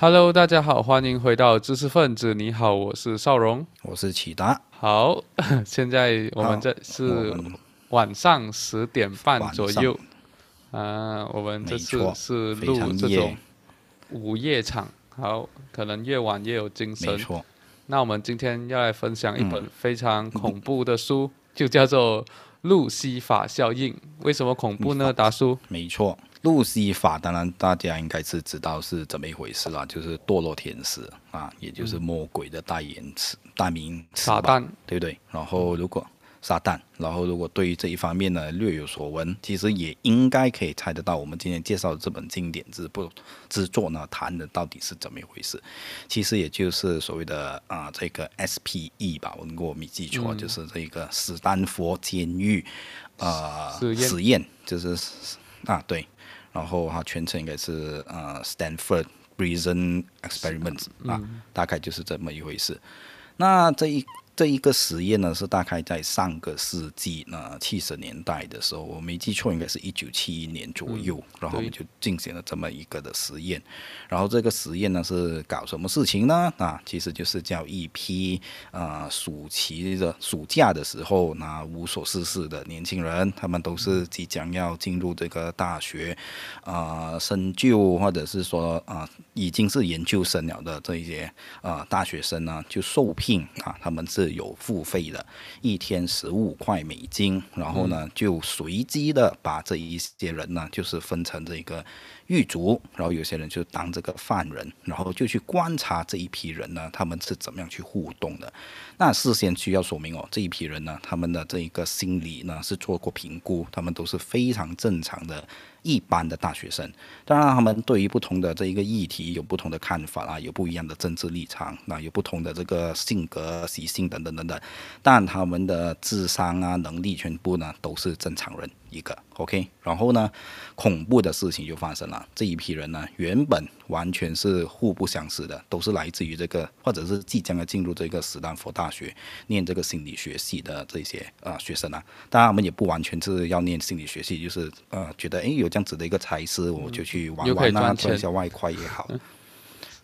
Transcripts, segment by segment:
Hello，大家好，欢迎回到知识分子。你好，我是邵荣，我是启达。好，现在我们这是晚上十点半左右。啊，我们这次是录这种午夜场。好，可能越晚越有精神。没错。那我们今天要来分享一本非常恐怖的书，就叫做《路西法效应》。为什么恐怖呢？达叔？没错。路西法，当然大家应该是知道是怎么一回事啦，就是堕落天使啊，也就是魔鬼的代言词、代名词撒旦，对不对？然后如果撒旦，然后如果对于这一方面呢略有所闻，其实也应该可以猜得到，我们今天介绍的这本经典之不之作呢，谈的到底是怎么一回事？其实也就是所谓的啊这个 S.P.E 吧，我如果没记错，就是这个斯丹佛监狱啊实验，就是啊对。然后它全称应该是呃 Stanford Prison Experiments 啊，大概就是这么一回事。那这一。这一个实验呢，是大概在上个世纪呢七十年代的时候，我没记错，应该是一九七一年左右，然后我们就进行了这么一个的实验。然后这个实验呢是搞什么事情呢？啊，其实就是叫一批呃暑期的暑假的时候，那无所事事的年轻人，他们都是即将要进入这个大学啊深究，或者是说啊已经是研究生了的这一些啊大学生呢，就受聘啊，他们是。是有付费的，一天十五块美金，然后呢，就随机的把这一些人呢，就是分成这个狱卒，然后有些人就当这个犯人，然后就去观察这一批人呢，他们是怎么样去互动的。那事先需要说明哦，这一批人呢，他们的这一个心理呢是做过评估，他们都是非常正常的。一般的大学生，当然他们对于不同的这一个议题有不同的看法啊，有不一样的政治立场，那有不同的这个性格习性等等等等，但他们的智商啊能力全部呢都是正常人。一个 OK，然后呢，恐怖的事情就发生了。这一批人呢，原本完全是互不相识的，都是来自于这个，或者是即将要进入这个斯坦福大学念这个心理学系的这些啊学生啊。当然，我们也不完全是要念心理学系，就是呃，觉得哎有这样子的一个才师，我就去玩玩啊，赚一下外快也好。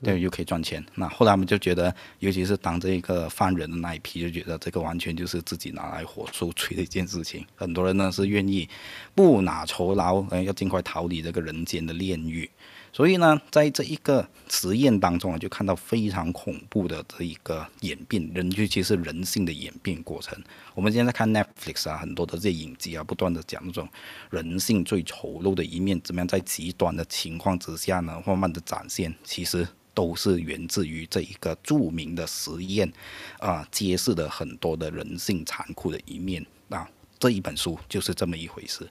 对，又可以赚钱。那后来我们就觉得，尤其是当这一个犯人的那一批，就觉得这个完全就是自己拿来火速吹的一件事情。很多人呢是愿意不拿酬劳，嗯，要尽快逃离这个人间的炼狱。所以呢，在这一个实验当中啊，就看到非常恐怖的这一个演变，人尤其是人性的演变过程。我们现在看 Netflix 啊，很多的这些影集啊，不断的讲那种人性最丑陋的一面，怎么样在极端的情况之下呢，慢慢的展现。其实。都是源自于这一个著名的实验，啊，揭示了很多的人性残酷的一面啊。这一本书就是这么一回事。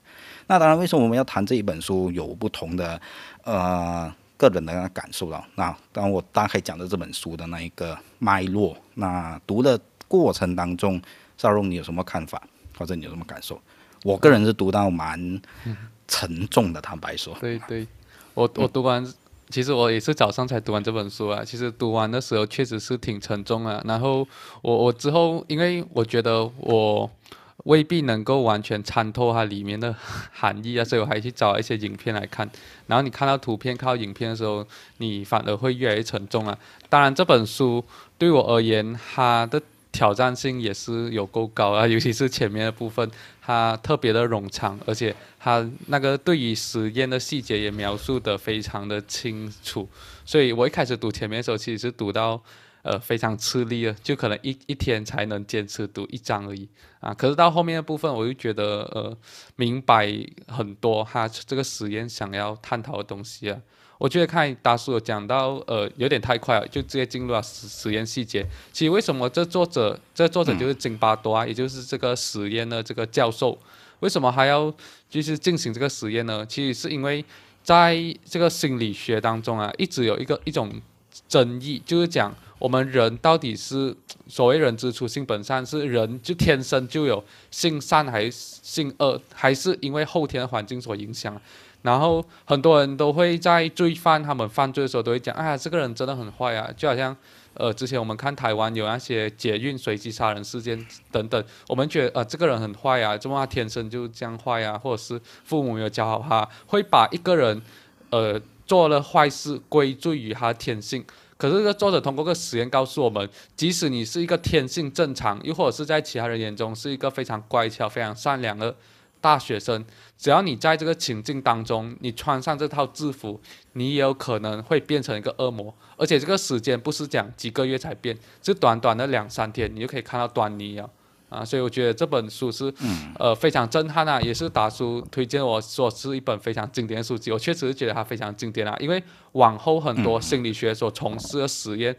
那当然，为什么我们要谈这一本书？有不同的呃个人的感受了。那当我大概讲的这本书的那一个脉络，那读的过程当中，邵荣你有什么看法，或者你有什么感受？我个人是读到蛮沉重的，坦白说。对对，我我读完。其实我也是早上才读完这本书啊。其实读完的时候确实是挺沉重啊。然后我我之后，因为我觉得我未必能够完全参透它里面的 含义啊，所以我还去找一些影片来看。然后你看到图片、靠影片的时候，你反而会越来越沉重啊。当然，这本书对我而言，它的。挑战性也是有够高啊，尤其是前面的部分，它特别的冗长，而且它那个对于实验的细节也描述的非常的清楚，所以我一开始读前面的时候，其实是读到呃非常吃力了，就可能一一天才能坚持读一章而已啊。可是到后面的部分，我就觉得呃明白很多，他这个实验想要探讨的东西啊。我觉得看大叔有讲到，呃，有点太快了，就直接进入了实实验细节。其实为什么这作者，这作者就是津巴多啊，也就是这个实验的这个教授，为什么还要就是进行这个实验呢？其实是因为在这个心理学当中啊，一直有一个一种争议，就是讲我们人到底是所谓人之初性本善，是人就天生就有性善还是性恶，还是因为后天环境所影响？然后很多人都会在罪犯他们犯罪的时候都会讲，哎呀，这个人真的很坏啊，就好像，呃，之前我们看台湾有那些捷运随机杀人事件等等，我们觉得呃这个人很坏啊，怎么他天生就这样坏啊，或者是父母没有教好他，会把一个人，呃，做了坏事归罪于他的天性。可是这个作者通过个实验告诉我们，即使你是一个天性正常，又或者是在其他人眼中是一个非常乖巧、非常善良的大学生，只要你在这个情境当中，你穿上这套制服，你也有可能会变成一个恶魔。而且这个时间不是讲几个月才变，是短短的两三天，你就可以看到端倪了。啊，所以我觉得这本书是，呃，非常震撼啊，也是达叔推荐我说是一本非常经典的书籍。我确实是觉得它非常经典啊，因为往后很多心理学所从事的实验，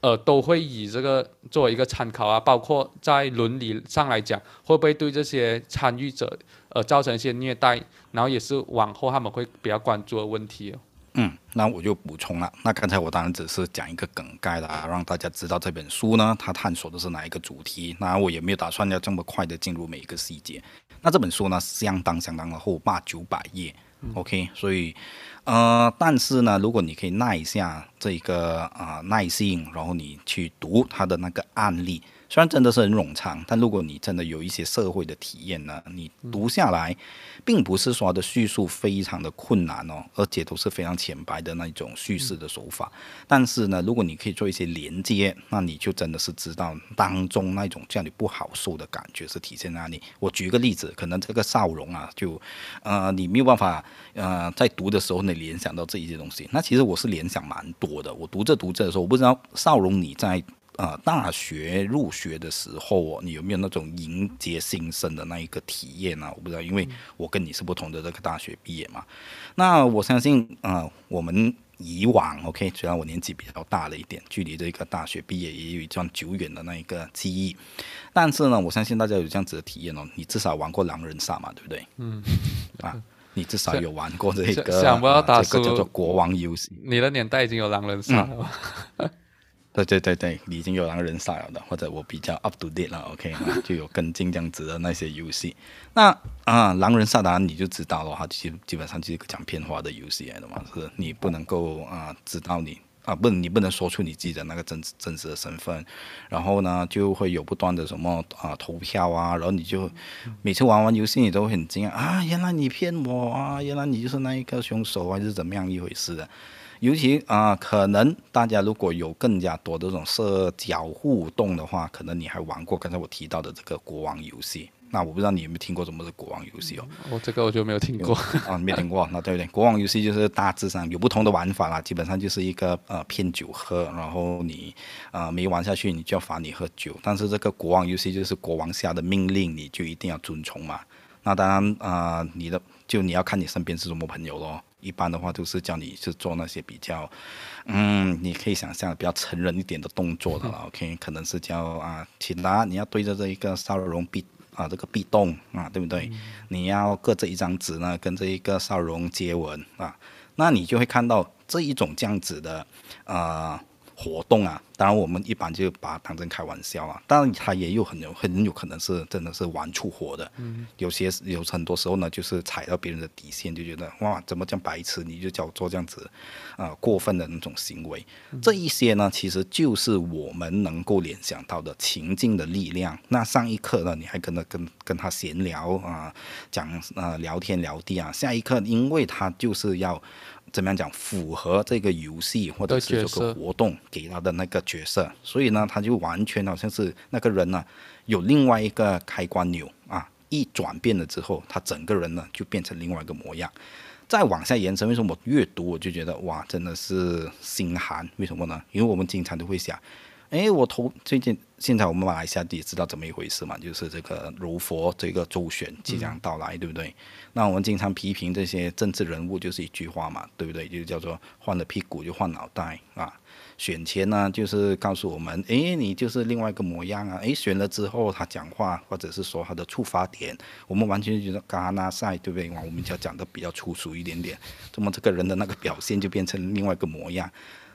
呃，都会以这个作为一个参考啊，包括在伦理上来讲，会不会对这些参与者呃造成一些虐待，然后也是往后他们会比较关注的问题。嗯，那我就补充了。那刚才我当然只是讲一个梗概啦，让大家知道这本书呢，它探索的是哪一个主题。那我也没有打算要这么快的进入每一个细节。那这本书呢，相当相当的厚，八九百页。OK，所以，呃，但是呢，如果你可以耐一下这个啊耐性，然后你去读它的那个案例。虽然真的是很冗长，但如果你真的有一些社会的体验呢，你读下来，并不是说的叙述非常的困难哦，而且都是非常浅白的那种叙事的手法。但是呢，如果你可以做一些连接，那你就真的是知道当中那种叫你不好受的感觉是体现在哪里。我举个例子，可能这个少荣啊，就呃，你没有办法呃，在读的时候你联想到这一些东西。那其实我是联想蛮多的。我读着读着的时候，我不知道少荣你在。啊，大学入学的时候哦，你有没有那种迎接新生的那一个体验呢？我不知道，因为我跟你是不同的这个大学毕业嘛。那我相信啊，我们以往 OK，虽然我年纪比较大了一点，距离这个大学毕业也有一段久远的那一个记忆，但是呢，我相信大家有这样子的体验哦，你至少玩过狼人杀嘛，对不对？嗯。啊，你至少有玩过这个，想不到打这个叫做国王游戏。你的年代已经有狼人杀了。对对对对，已经有狼人杀了的，或者我比较 up to date 了，OK，就有跟进这样子的那些游戏。那啊，狼人杀当然你就知道了它，基基本上就是一个讲片花的游戏来的嘛，是你不能够啊知道你啊不，你不能说出你自己的那个真真实的身份，然后呢就会有不断的什么啊投票啊，然后你就每次玩完游戏你都很惊讶啊，原来你骗我啊，原来你就是那一个凶手还是怎么样一回事的。尤其啊，可能大家如果有更加多的这种社交互动的话，可能你还玩过刚才我提到的这个国王游戏。那我不知道你有没有听过什么是国王游戏哦？哦，这个我就没有听过啊，没听过。那对不对？国王游戏就是大致上有不同的玩法啦，基本上就是一个呃骗酒喝，然后你呃没玩下去，你就要罚你喝酒。但是这个国王游戏就是国王下的命令，你就一定要遵从嘛。那当然啊，你的就你要看你身边是什么朋友咯。一般的话都是叫你去做那些比较，嗯，你可以想象比较成人一点的动作的了。OK，可能是叫啊，请拿，你要对着这一个少龙壁啊，这个壁咚啊，对不对？你要隔着一张纸呢，跟这一个少龙接吻啊，那你就会看到这一种这样子的啊。活动啊，当然我们一般就把它当成开玩笑啊，当然它也有很有很有可能是真的是玩出火的，嗯，有些有很多时候呢，就是踩到别人的底线，就觉得哇，怎么这样白痴，你就叫做这样子，啊，过分的那种行为，这一些呢，其实就是我们能够联想到的情境的力量。那上一刻呢，你还跟他跟跟他闲聊啊，讲啊聊天聊地啊，下一刻，因为他就是要。怎么样讲？符合这个游戏或者是这个活动给他的那个角色，所以呢，他就完全好像是那个人呢，有另外一个开关钮啊，一转变了之后，他整个人呢就变成另外一个模样。再往下延伸，为什么我越读我就觉得哇，真的是心寒？为什么呢？因为我们经常都会想。哎，我投最近现在我们马来西亚也知道怎么一回事嘛，就是这个柔佛这个周旋即将到来，对不对？那我们经常批评这些政治人物，就是一句话嘛，对不对？就叫做换了屁股就换脑袋啊。选前呢，就是告诉我们，哎，你就是另外一个模样啊。哎，选了之后他讲话或者是说他的出发点，我们完全觉得嘎纳赛，对不对？我们就讲的比较粗俗一点点，怎么这个人的那个表现就变成另外一个模样。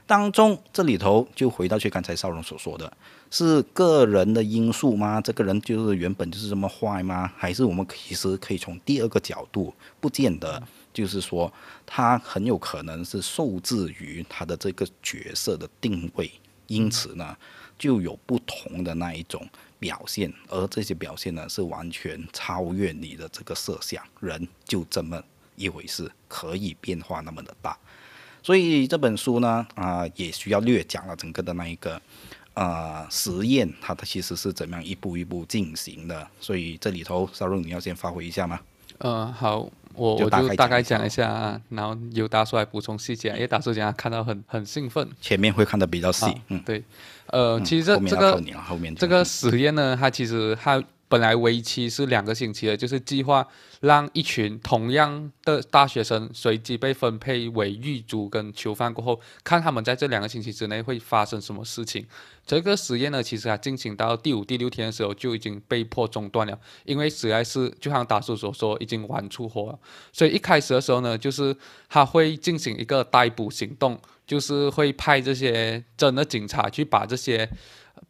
当中这里头就回到去刚才少荣所说的，是个人的因素吗？这个人就是原本就是这么坏吗？还是我们其实可以从第二个角度，不见得就是说他很有可能是受制于他的这个角色的定位，因此呢就有不同的那一种表现，而这些表现呢是完全超越你的这个设想，人就这么一回事，可以变化那么的大。所以这本书呢，啊、也需要略讲了整个的那一个。呃，实验它它其实是怎么样一步一步进行的，所以这里头邵润你要先发挥一下吗？呃，好，我我就大概就大概讲一下啊，然后由大叔来补充细节啊，因为大叔讲他看到很很兴奋。前面会看的比较细啊，嗯，对，呃，其实这个这个实验呢，它其实它本来为期是两个星期的，就是计划让一群同样的大学生随机被分配为狱卒跟囚犯过后，看他们在这两个星期之内会发生什么事情。这个实验呢，其实啊进行到第五、第六天的时候就已经被迫中断了，因为实在是就像大叔所说，已经玩出火了。所以一开始的时候呢，就是他会进行一个逮捕行动，就是会派这些真的警察去把这些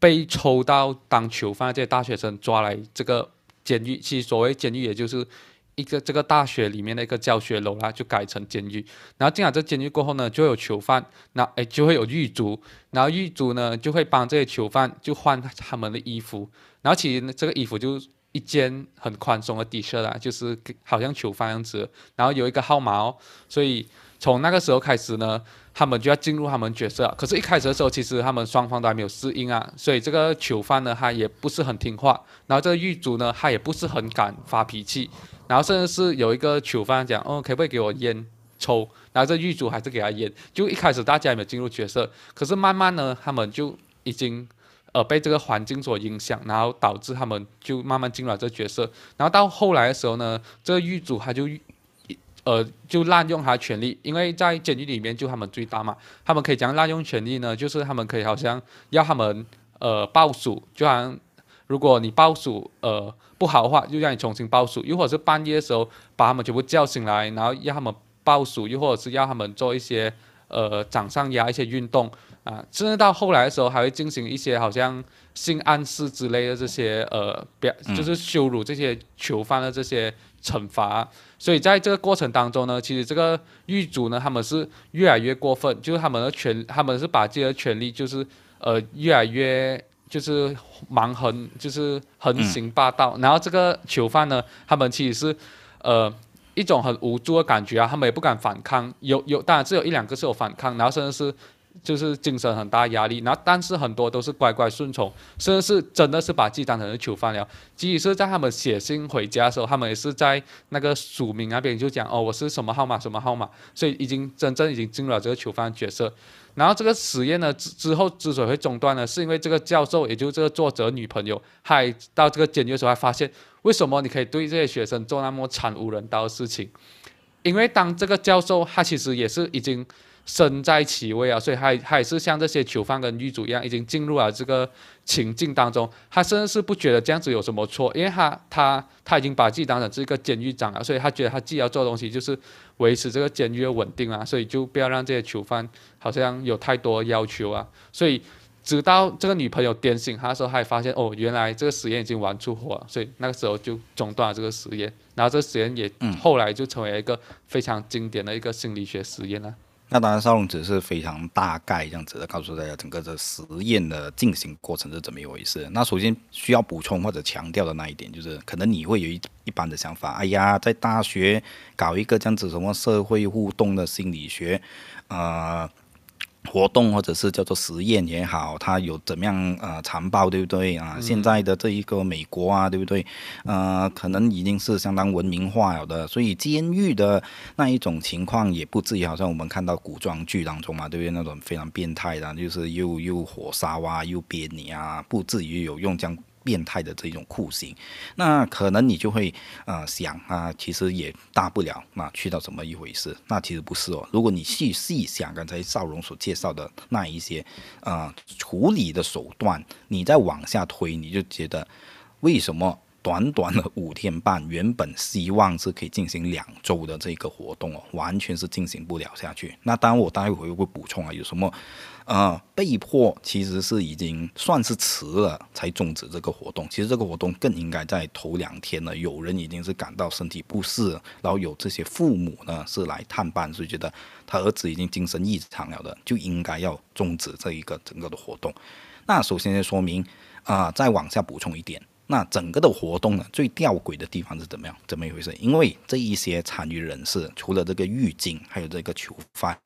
被抽到当囚犯这些大学生抓来这个监狱。其实所谓监狱，也就是一个这个大学里面的一个教学楼啦，就改成监狱。然后进了这监狱过后呢，就有囚犯，那诶就会有狱卒，然后狱卒呢就会帮这些囚犯就换他们的衣服，然后其实呢这个衣服就一件很宽松的 T 恤啦，就是好像囚犯样子，然后有一个号码哦，所以从那个时候开始呢，他们就要进入他们角色。可是，一开始的时候，其实他们双方都还没有适应啊，所以这个囚犯呢，他也不是很听话，然后这个狱卒呢，他也不是很敢发脾气，然后甚至是有一个囚犯讲，哦，可不可以给我烟抽？然后这狱卒还是给他烟。就一开始大家也没有进入角色，可是慢慢呢，他们就已经。呃，被这个环境所影响，然后导致他们就慢慢进入了这角色。然后到后来的时候呢，这个狱卒他就呃，就滥用他权利，因为在监狱里面就他们最大嘛，他们可以讲滥用权利呢，就是他们可以好像要他们呃报数，就好像如果你报数呃不好的话，就让你重新报数，又或者是半夜的时候把他们全部叫醒来，然后要他们报数，又或者是要他们做一些呃掌上压一些运动啊，甚至到后来的时候还会进行一些好像性暗示之类的这些呃表，就是羞辱这些囚犯的这些惩罚。所以在这个过程当中呢，其实这个狱卒呢，他们是越来越过分，就是他们的权，他们是把自己的权利就是呃越来越就是蛮横，就是横行霸道。然后这个囚犯呢，他们其实是呃一种很无助的感觉啊，他们也不敢反抗，有有当然只有一两个是有反抗，然后甚至是。就是精神很大压力，然后但是很多都是乖乖顺从，甚至是真的是把自己当成是囚犯了。即使是在他们写信回家的时候，他们也是在那个署名那边就讲哦，我是什么号码什么号码，所以已经真正已经进入了这个囚犯角色。然后这个实验呢之之后之所以会中断呢，是因为这个教授，也就是这个作者女朋友，还到这个监狱的时候还发现，为什么你可以对这些学生做那么惨无人道的事情？因为当这个教授他其实也是已经身在其位啊，所以他他也是像这些囚犯跟狱卒一样，已经进入了这个情境当中。他甚至是不觉得这样子有什么错，因为他他他已经把自己当成是一个监狱长了，所以他觉得他自己要做的东西就是维持这个监狱的稳定啊，所以就不要让这些囚犯好像有太多要求啊。所以直到这个女朋友点醒他的时候，他也发现哦，原来这个实验已经玩出火了，所以那个时候就中断了这个实验。然后这个实验也后来就成为一个非常经典的一个心理学实验了。那当然，少龙只是非常大概这样子的告诉大家整个的实验的进行过程是怎么一回事。那首先需要补充或者强调的那一点，就是可能你会有一一般的想法，哎呀，在大学搞一个这样子什么社会互动的心理学，呃。活动或者是叫做实验也好，它有怎么样呃残暴，对不对啊？现在的这一个美国啊，对不对？呃，可能已经是相当文明化了的，所以监狱的那一种情况也不至于好像我们看到古装剧当中嘛，对不对？那种非常变态的，就是又又火烧啊，又鞭你啊，不至于有用这样。变态的这种酷刑，那可能你就会呃想啊，其实也大不了，那去到怎么一回事？那其实不是哦。如果你细细想刚才邵荣所介绍的那一些呃处理的手段，你再往下推，你就觉得为什么短短的五天半，原本希望是可以进行两周的这个活动哦，完全是进行不了下去。那当然，我待会会补充啊，有什么？呃，被迫其实是已经算是迟了才终止这个活动。其实这个活动更应该在头两天了，有人已经是感到身体不适，然后有这些父母呢是来探班，所以觉得他儿子已经精神异常了的，就应该要终止这一个整个的活动。那首先说明啊，再往下补充一点，那整个的活动呢，最吊诡的地方是怎么样？怎么一回事？因为这一些参与人士，除了这个狱警，还有这个囚犯，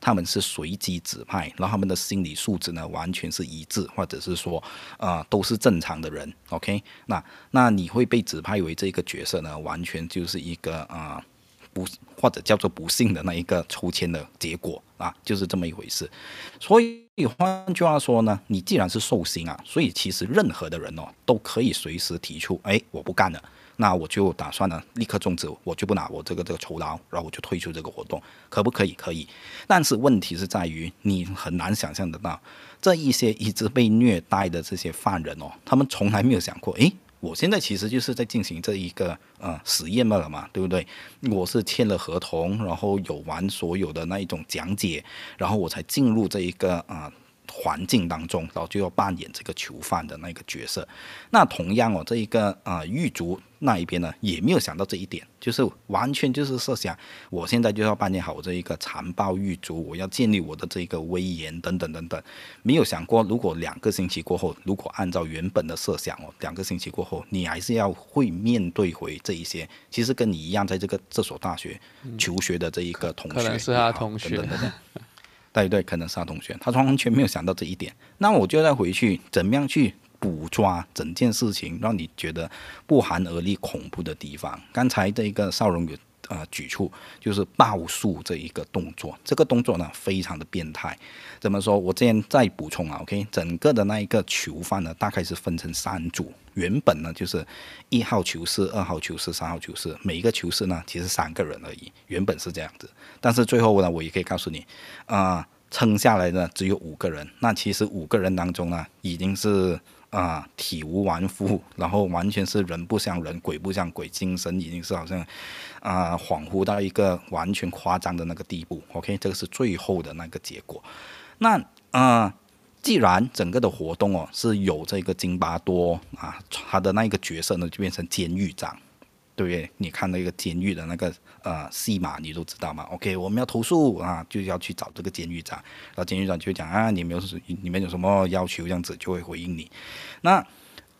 他们是随机指派，然后他们的心理素质呢，完全是一致，或者是说，呃，都是正常的人。OK，那那你会被指派为这个角色呢，完全就是一个啊。不，或者叫做不幸的那一个抽签的结果啊，就是这么一回事。所以换句话说呢，你既然是寿星啊，所以其实任何的人哦，都可以随时提出，哎，我不干了，那我就打算呢立刻终止，我就不拿我这个这个酬劳，然后我就退出这个活动，可不可以？可以。但是问题是在于，你很难想象得到，这一些一直被虐待的这些犯人哦，他们从来没有想过，诶。我现在其实就是在进行这一个呃实验了嘛，对不对？我是签了合同，然后有完所有的那一种讲解，然后我才进入这一个啊。环境当中，然后就要扮演这个囚犯的那个角色。那同样哦，这一个啊狱卒那一边呢，也没有想到这一点，就是完全就是设想，我现在就要扮演好我这一个残暴狱卒，我要建立我的这个威严等等等等。没有想过，如果两个星期过后，如果按照原本的设想哦，两个星期过后，你还是要会面对回这一些，其实跟你一样在这个这所大学求学的这一个同学，可能是他同学。对对，可能是他同学，他完全没有想到这一点。那我就再回去，怎么样去捕抓整件事情，让你觉得不寒而栗、恐怖的地方？刚才这一个邵荣有呃举出，就是报数这一个动作，这个动作呢非常的变态。怎么说？我这边再补充啊，OK，整个的那一个囚犯呢，大概是分成三组。原本呢就是一号囚室、二号囚室、三号囚室，每一个囚室呢其实三个人而已，原本是这样子。但是最后呢，我也可以告诉你，啊，撑下来呢只有五个人。那其实五个人当中呢，已经是啊体无完肤，然后完全是人不像人，鬼不像鬼，精神已经是好像啊恍惚到一个完全夸张的那个地步。OK，这个是最后的那个结果。那啊。既然整个的活动哦是有这个津巴多啊，他的那一个角色呢就变成监狱长，对不对？你看那个监狱的那个呃戏码，你都知道嘛？OK，我们要投诉啊，就要去找这个监狱长，然后监狱长就讲啊，你们有你们有什么要求，这样子就会回应你。那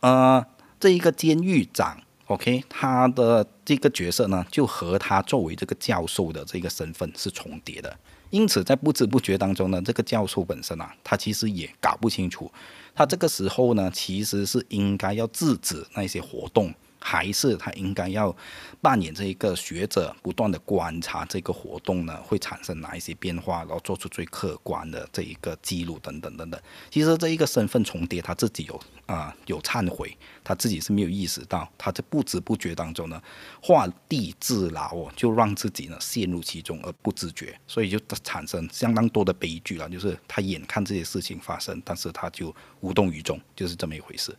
呃，这一个监狱长，OK，他的这个角色呢，就和他作为这个教授的这个身份是重叠的。因此，在不知不觉当中呢，这个教授本身啊，他其实也搞不清楚，他这个时候呢，其实是应该要制止那些活动。还是他应该要扮演这一个学者，不断的观察这个活动呢，会产生哪一些变化，然后做出最客观的这一个记录等等等等。其实这一个身份重叠，他自己有啊有忏悔，他自己是没有意识到，他在不知不觉当中呢，画地自牢哦，就让自己呢陷入其中而不自觉，所以就产生相当多的悲剧了。就是他眼看这些事情发生，但是他就无动于衷，就是这么一回事。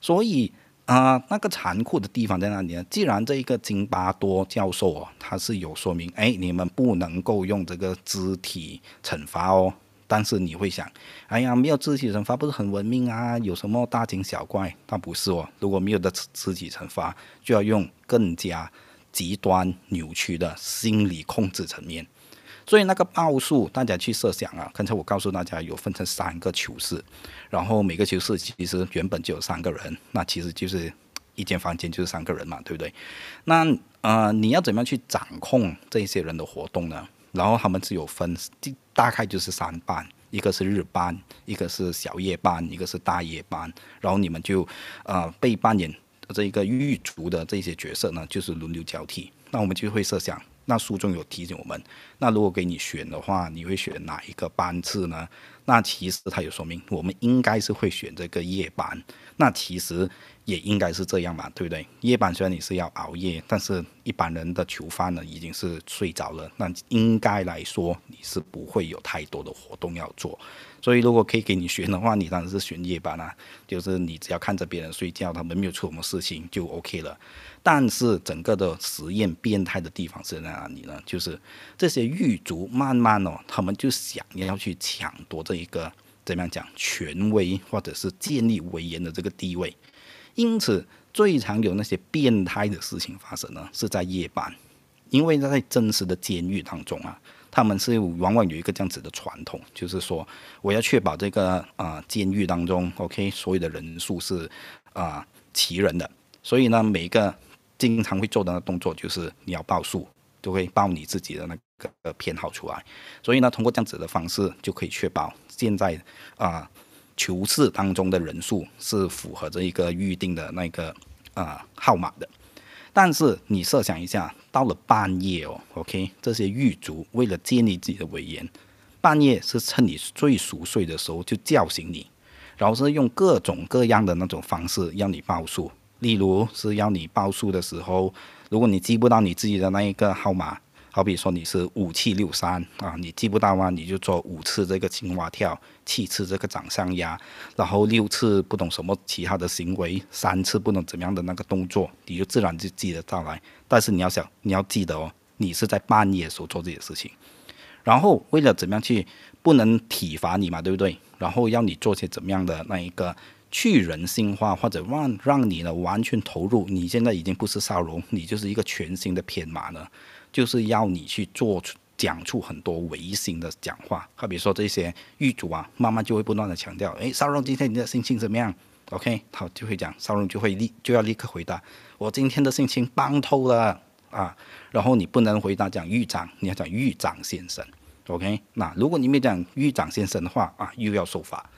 所以。啊，那个残酷的地方在哪里呢？既然这一个金巴多教授哦，他是有说明，哎，你们不能够用这个肢体惩罚哦。但是你会想，哎呀，没有肢体惩罚不是很文明啊？有什么大惊小怪？但不是哦，如果没有的肢体惩罚，就要用更加极端扭曲的心理控制层面。所以那个报数，大家去设想啊。刚才我告诉大家，有分成三个囚室，然后每个囚室其实原本就有三个人，那其实就是一间房间就是三个人嘛，对不对？那呃，你要怎么样去掌控这些人的活动呢？然后他们是有分，大概就是三班，一个是日班，一个是小夜班，一个是大夜班。然后你们就呃被扮演这一个狱卒的这些角色呢，就是轮流交替。那我们就会设想。那书中有提醒我们，那如果给你选的话，你会选哪一个班次呢？那其实他有说明，我们应该是会选这个夜班。那其实也应该是这样嘛，对不对？夜班虽然你是要熬夜，但是一般人的囚犯呢已经是睡着了，那应该来说你是不会有太多的活动要做。所以，如果可以给你选的话，你当然是选夜班啊。就是你只要看着别人睡觉，他们没有出什么事情就 OK 了。但是，整个的实验变态的地方是在哪里呢？就是这些狱卒慢慢哦，他们就想要去抢夺这一个怎么样讲权威，或者是建立威严的这个地位。因此，最常有那些变态的事情发生呢，是在夜班，因为在真实的监狱当中啊。他们是往往有一个这样子的传统，就是说，我要确保这个啊监狱当中，OK，所有的人数是啊齐人的，所以呢，每一个经常会做的那动作就是你要报数，就会报你自己的那个偏好出来。所以呢，通过这样子的方式，就可以确保现在啊球室当中的人数是符合这一个预定的那个啊号码的。但是你设想一下，到了半夜哦，OK，这些狱卒为了建立自己的威严，半夜是趁你最熟睡的时候就叫醒你，然后是用各种各样的那种方式要你报数。例如是要你报数的时候，如果你记不到你自己的那一个号码，好比说你是五七六三啊，你记不到啊，你就做五次这个青蛙跳，七次这个掌上压，然后六次不懂什么其他的行为，三次不懂怎么样的那个动作，你就自然就记得到来。但是你要想，你要记得哦，你是在半夜时候做这些事情，然后为了怎么样去不能体罚你嘛，对不对？然后要你做些怎么样的那一个。去人性化，或者让让你呢完全投入。你现在已经不是少龙，你就是一个全新的偏马呢，就是要你去做出讲出很多违心的讲话。好比说这些狱主啊，慢慢就会不断的强调：诶，少龙今天你的心情怎么样？OK，他就会讲，少龙就会立就要立刻回答：我今天的心情棒透了啊！然后你不能回答讲狱长，你要讲狱长先生。OK，那如果你没讲狱长先生的话啊，又要受罚。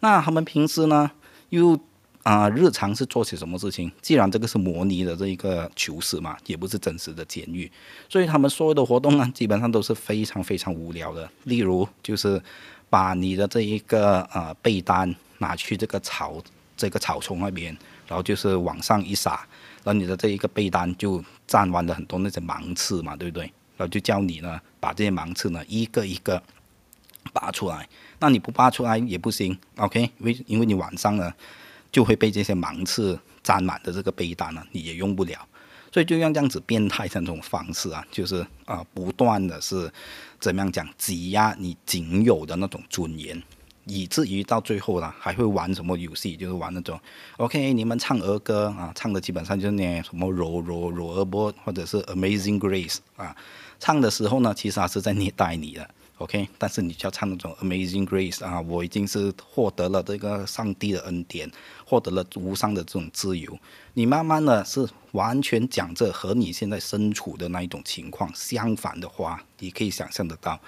那他们平时呢？又啊，日常是做些什么事情？既然这个是模拟的这一个囚室嘛，也不是真实的监狱，所以他们所有的活动呢，基本上都是非常非常无聊的。例如，就是把你的这一个呃被单拿去这个草这个草丛那边，然后就是往上一撒，然后你的这一个被单就沾完了很多那些芒刺嘛，对不对？然后就教你呢，把这些芒刺呢一个一个拔出来。那你不拔出来也不行，OK？为因为你晚上呢就会被这些芒刺沾满的这个被单呢，你也用不了，所以就用这样子变态的那种方式啊，就是啊不断的是怎么样讲挤压你仅有的那种尊严，以至于到最后呢还会玩什么游戏，就是玩那种 OK？你们唱儿歌啊，唱的基本上就是那什么柔柔柔儿波或者是 Amazing Grace 啊，唱的时候呢其实还是在虐待你的。OK，但是你就要唱那种 Amazing Grace 啊，我已经是获得了这个上帝的恩典，获得了无上的这种自由。你慢慢的是完全讲这和你现在身处的那一种情况相反的话，你可以想象得到，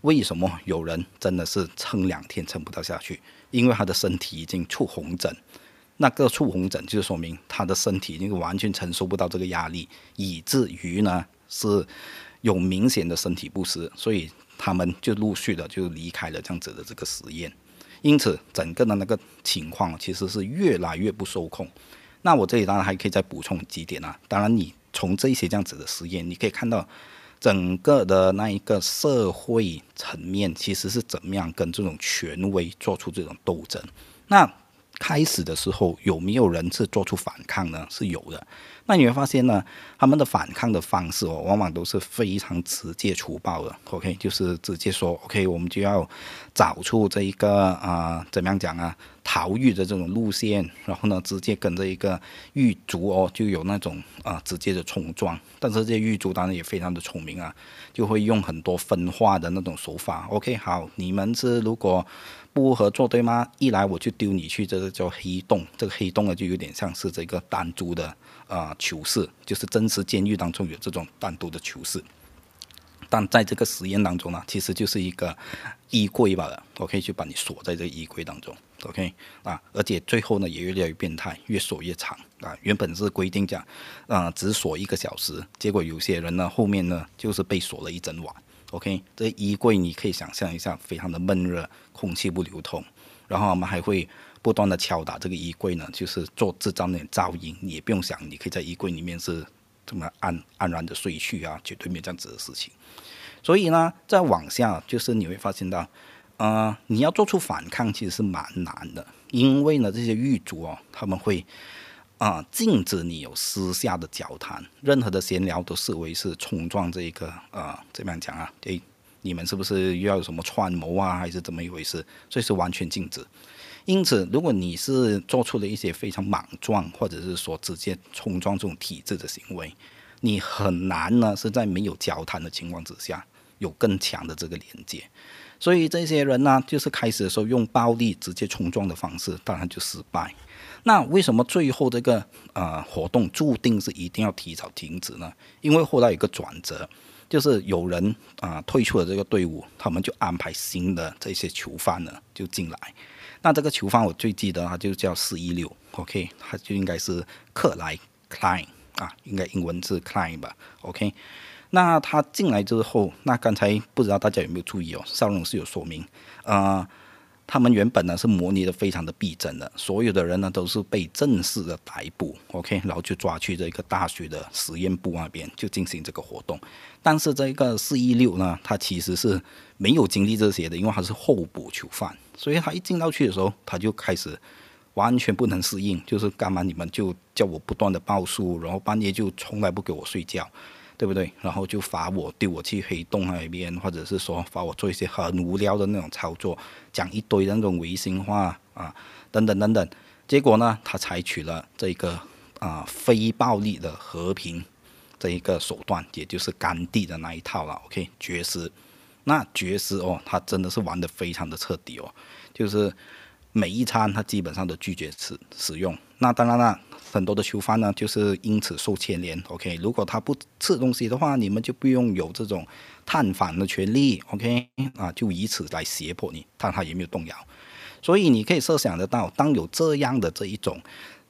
为什么有人真的是撑两天撑不到下去，因为他的身体已经出红疹，那个出红疹就说明他的身体已经完全承受不到这个压力，以至于呢是有明显的身体不适，所以。他们就陆续的就离开了这样子的这个实验，因此整个的那个情况其实是越来越不受控。那我这里当然还可以再补充几点啊，当然你从这些这样子的实验，你可以看到整个的那一个社会层面其实是怎么样跟这种权威做出这种斗争。那开始的时候有没有人是做出反抗呢？是有的。那你会发现呢，他们的反抗的方式哦，往往都是非常直接粗暴的。OK，就是直接说 OK，我们就要找出这一个啊，怎么样讲啊，逃狱的这种路线，然后呢，直接跟这一个狱卒哦，就有那种啊直接的冲撞。但是这些狱卒当然也非常的聪明啊，就会用很多分化的那种手法。OK，好，你们是如果。不合作对吗？一来我就丢你去这个叫黑洞，这个黑洞呢就有点像是这个单珠的啊囚室，就是真实监狱当中有这种单独的囚室。但在这个实验当中呢，其实就是一个衣柜罢了。我可以去把你锁在这个衣柜当中，OK 啊，而且最后呢也越来越变态，越锁越长啊。原本是规定讲啊只锁一个小时，结果有些人呢后面呢就是被锁了一整晚。OK，这衣柜你可以想象一下，非常的闷热，空气不流通。然后我们还会不断的敲打这个衣柜呢，就是做制造那噪音。你也不用想，你可以在衣柜里面是这么安安然的睡去啊，绝对没这样子的事情。所以呢，再往下就是你会发现到，呃，你要做出反抗其实是蛮难的，因为呢，这些狱卒哦，他们会。啊，禁止你有私下的交谈，任何的闲聊都视为是冲撞这一个呃，怎么样讲啊？诶，你们是不是又要有什么串谋啊，还是怎么一回事？所以是完全禁止。因此，如果你是做出了一些非常莽撞，或者是说直接冲撞这种体制的行为，你很难呢是在没有交谈的情况之下有更强的这个连接。所以这些人呢，就是开始的时候用暴力直接冲撞的方式，当然就失败。那为什么最后这个呃活动注定是一定要提早停止呢？因为后来有个转折，就是有人啊、退出了这个队伍，他们就安排新的这些囚犯呢就进来。那这个球方我最记得他就叫四一六，OK，他就应该是克莱 Klein 啊，应该英文是 Klein 吧，OK。那他进来之后，那刚才不知道大家有没有注意哦，邵荣是有说明，呃，他们原本呢是模拟的非常的逼真的，所有的人呢都是被正式的逮捕，OK，然后就抓去这个大学的实验部那边就进行这个活动。但是这个四一六呢，他其实是没有经历这些的，因为他是候补囚犯，所以他一进到去的时候，他就开始完全不能适应，就是干嘛你们就叫我不断的报数，然后半夜就从来不给我睡觉。对不对？然后就罚我丢我去黑洞那边，或者是说罚我做一些很无聊的那种操作，讲一堆那种违心话啊，等等等等。结果呢，他采取了这个啊非暴力的和平这一个手段，也就是甘地的那一套了。OK，绝食。那绝食哦，他真的是玩的非常的彻底哦，就是每一餐他基本上都拒绝吃使用。那当然了。很多的囚犯呢，就是因此受牵连。OK，如果他不吃东西的话，你们就不用有这种探访的权利。OK，啊，就以此来胁迫你，看他有没有动摇。所以你可以设想得到，当有这样的这一种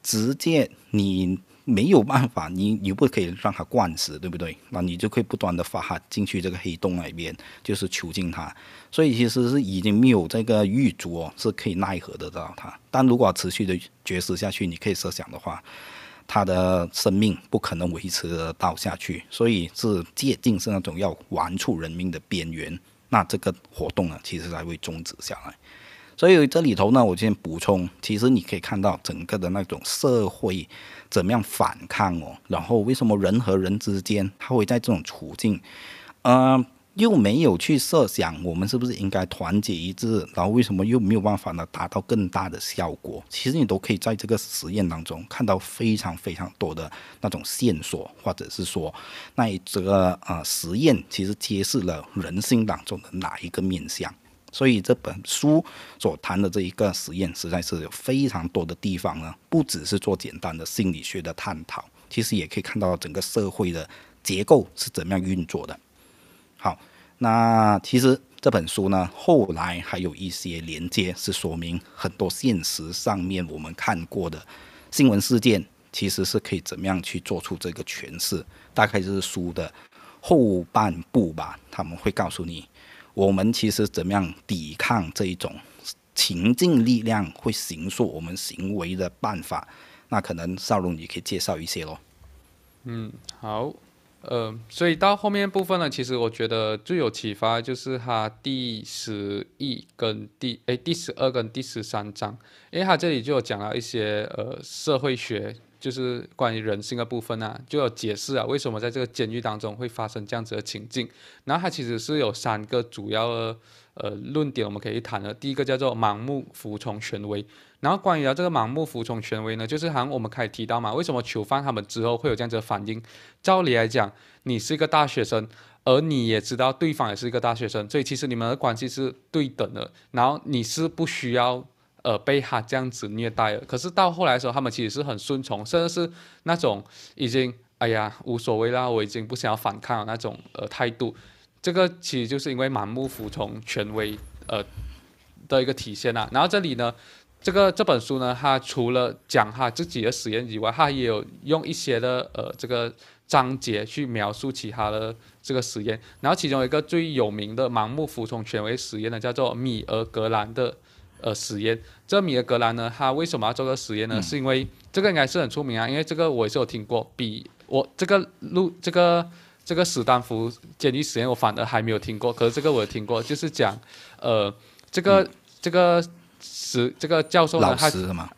直接你。没有办法，你你不可以让他灌死，对不对？那你就可以不断的发他进去这个黑洞那边，就是囚禁他。所以其实是已经没有这个狱卒，是可以奈何得到他。但如果持续的绝食下去，你可以设想的话，他的生命不可能维持得到下去。所以是接近是那种要玩出人命的边缘，那这个活动呢，其实才会终止下来。所以这里头呢，我先补充，其实你可以看到整个的那种社会怎么样反抗哦，然后为什么人和人之间他会在这种处境，呃，又没有去设想我们是不是应该团结一致，然后为什么又没有办法呢达到更大的效果？其实你都可以在这个实验当中看到非常非常多的那种线索，或者是说那这个呃实验其实揭示了人性当中的哪一个面相。所以这本书所谈的这一个实验，实在是有非常多的地方呢，不只是做简单的心理学的探讨，其实也可以看到整个社会的结构是怎么样运作的。好，那其实这本书呢，后来还有一些连接，是说明很多现实上面我们看过的新闻事件，其实是可以怎么样去做出这个诠释。大概就是书的后半部吧，他们会告诉你。我们其实怎么样抵抗这一种情境力量会形塑我们行为的办法？那可能邵龙你可以介绍一些咯。嗯，好，呃，所以到后面部分呢，其实我觉得最有启发就是他第十一跟第诶第十二跟第十三章，因为他这里就有讲了一些呃社会学。就是关于人性的部分啊，就有解释啊，为什么在这个监狱当中会发生这样子的情境。然后它其实是有三个主要的呃论点，我们可以谈的。第一个叫做盲目服从权威。然后关于啊这个盲目服从权威呢，就是好像我们可以提到嘛，为什么囚犯他们之后会有这样子的反应？照理来讲，你是一个大学生，而你也知道对方也是一个大学生，所以其实你们的关系是对等的。然后你是不需要。呃，被他这样子虐待了，可是到后来的时候，他们其实是很顺从，甚至是那种已经哎呀无所谓啦，我已经不想要反抗那种呃态度。这个其实就是因为盲目服从权威呃的一个体现啊。然后这里呢，这个这本书呢，它除了讲他自己的实验以外，它也有用一些的呃这个章节去描述其他的这个实验。然后其中一个最有名的盲目服从权威实验呢，叫做米尔格兰的。呃，实验，这米尔格兰呢，他为什么要做个实验呢？是因为这个应该是很出名啊，因为这个我也是有听过。比我这个路这个这个史丹福监狱实验，我反而还没有听过。可是这个我有听过，就是讲，呃，这个这个史这个教授呢，他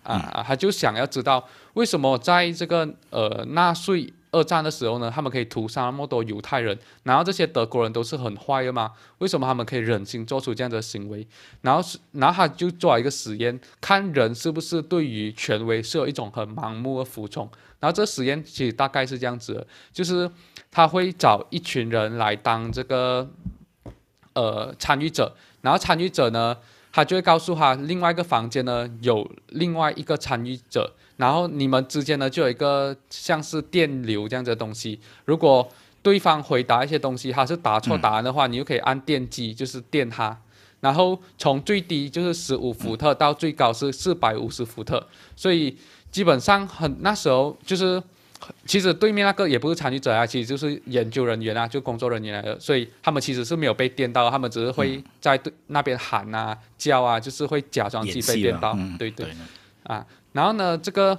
啊啊，他就想要知道为什么在这个呃纳粹。二战的时候呢，他们可以屠杀那么多犹太人，然后这些德国人都是很坏的吗？为什么他们可以忍心做出这样的行为？然后是，然后他就做了一个实验，看人是不是对于权威是有一种很盲目的服从。然后这实验其实大概是这样子的，就是他会找一群人来当这个呃参与者，然后参与者呢。他就会告诉他另外一个房间呢有另外一个参与者，然后你们之间呢就有一个像是电流这样子的东西。如果对方回答一些东西，他是答错答案的话，你就可以按电击，就是电他。然后从最低就是十五伏特到最高是四百五十伏特，所以基本上很那时候就是。其实对面那个也不是参与者啊，其实就是研究人员啊，就工作人员来的，所以他们其实是没有被电到，他们只是会在对那边喊啊、叫啊，就是会假装自己被电到，对对，啊，然后呢，这个，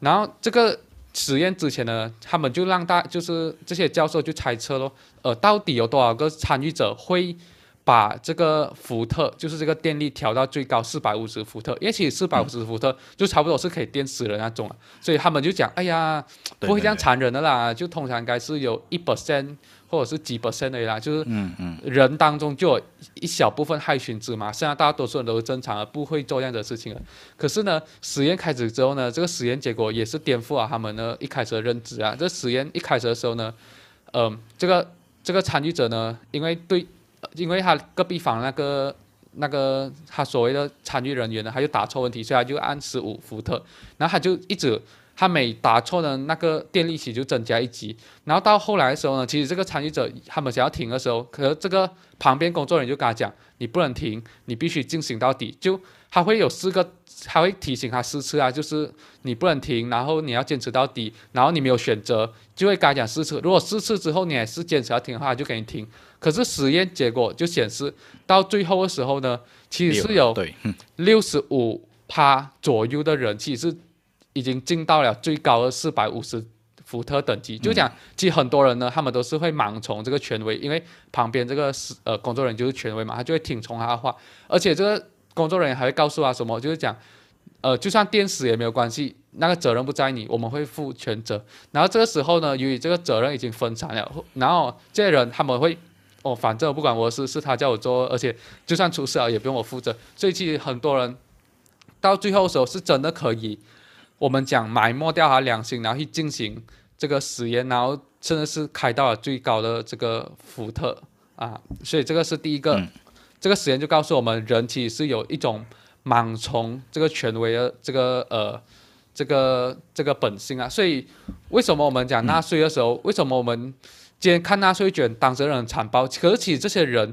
然后这个实验之前呢，他们就让大就是这些教授就猜测咯，呃，到底有多少个参与者会。把这个伏特，就是这个电力调到最高四百五十伏特，因为其实四百五十伏特就差不多是可以电死人那种了，所以他们就讲，哎呀，不会这样残忍的啦，就通常应该是有一 percent 或者是几 percent 的啦，就是人当中就有一小部分害群之马，剩下大多数人都是正常的，不会做这样的事情的。可是呢，实验开始之后呢，这个实验结果也是颠覆了他们呢一开始的认知啊。这实验一开始的时候呢，嗯，这个这个参与者呢，因为对因为他隔壁房那个那个他所谓的参与人员呢，他就打错问题，所以他就按十五伏特，然后他就一直他每打错的，那个电力起就增加一级，然后到后来的时候呢，其实这个参与者他们想要停的时候，可是这个旁边工作人员就跟他讲，你不能停，你必须进行到底，就他会有四个。他会提醒他四次啊，就是你不能停，然后你要坚持到底，然后你没有选择，就会跟他讲四次。如果四次之后你还是坚持要停的话，就给你停。可是实验结果就显示，到最后的时候呢，其实是有六十五趴左右的人，其实是已经进到了最高的四百五十伏特等级。就讲，其实很多人呢，他们都是会盲从这个权威，因为旁边这个是呃工作人员就是权威嘛，他就会听从他的话，而且这个。工作人员还会告诉他什么？就是讲，呃，就算电死也没有关系，那个责任不在你，我们会负全责。然后这个时候呢，由于这个责任已经分散了，然后这些人他们会，哦，反正不管我是是他叫我做，而且就算出事了也不用我负责。所以其实很多人到最后的时候是真的可以，我们讲埋没掉他良心，然后去进行这个实验，然后甚至是开到了最高的这个福特啊。所以这个是第一个。这个实验就告诉我们，人体是有一种盲从这个权威的这个呃这个这个本性啊。所以为什么我们讲纳税的时候，为什么我们今天看纳税卷当时人很残暴？可是其实这些人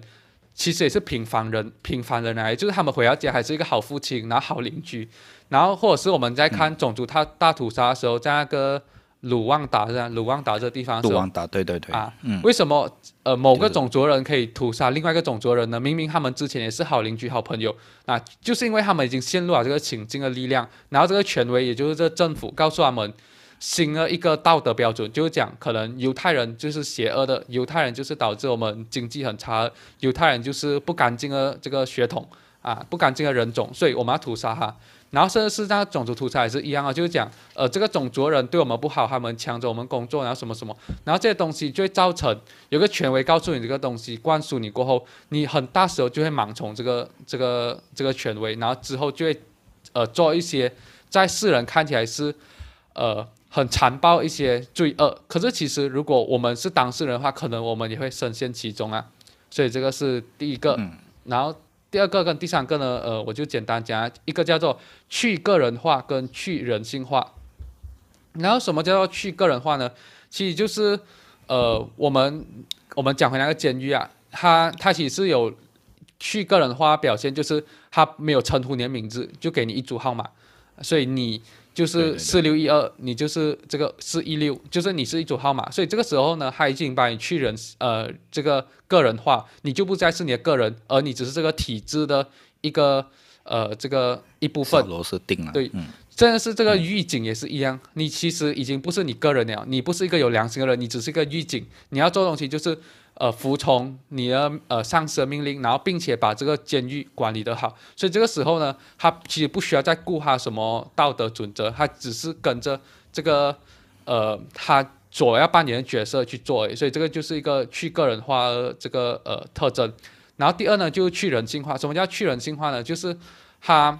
其实也是平凡人，平凡人来，就是他们回到家还是一个好父亲，然后好邻居，然后或者是我们在看种族他大屠杀的时候，在那个。鲁旺达是吧？鲁旺达这地方，鲁旺达，对对对啊，为什么呃某个种族人可以屠杀另外一个种族人呢？明明他们之前也是好邻居、好朋友，那就是因为他们已经陷入了这个情境的力量，然后这个权威，也就是这政府告诉他们新的一个道德标准，就是讲可能犹太人就是邪恶的，犹太人就是导致我们经济很差，犹太人就是不干净的这个血统啊，不干净的人种，所以我们要屠杀他。然后甚至是那种族屠杀也是一样啊，就是讲，呃，这个种族人对我们不好，他们抢走我们工作，然后什么什么，然后这些东西就会造成有个权威告诉你这个东西，灌输你过后，你很大时候就会盲从这个这个这个权威，然后之后就会，呃，做一些在世人看起来是，呃，很残暴一些罪恶，可是其实如果我们是当事人的话，可能我们也会深陷其中啊，所以这个是第一个，然后。第二个跟第三个呢，呃，我就简单讲一个叫做去个人化跟去人性化。然后什么叫做去个人化呢？其实就是呃，我们我们讲回那个监狱啊，它它其实是有去个人化表现，就是它没有称呼你的名字，就给你一组号码，所以你。就是四六一二，你就是这个四一六，就是你是一组号码，所以这个时候呢，他已经把你去人呃这个个人化，你就不再是你的个人，而你只是这个体制的一个呃这个一部分。螺丝钉啊。对，真的是这个狱警也是一样，你其实已经不是你个人了，你不是一个有良心的人，你只是一个狱警，你要做东西就是。呃，服从你的呃上司的命令，然后并且把这个监狱管理得好，所以这个时候呢，他其实不需要再顾他什么道德准则，他只是跟着这个呃他所要扮演的角色去做，所以这个就是一个去个人化这个呃特征。然后第二呢，就是去人性化。什么叫去人性化呢？就是他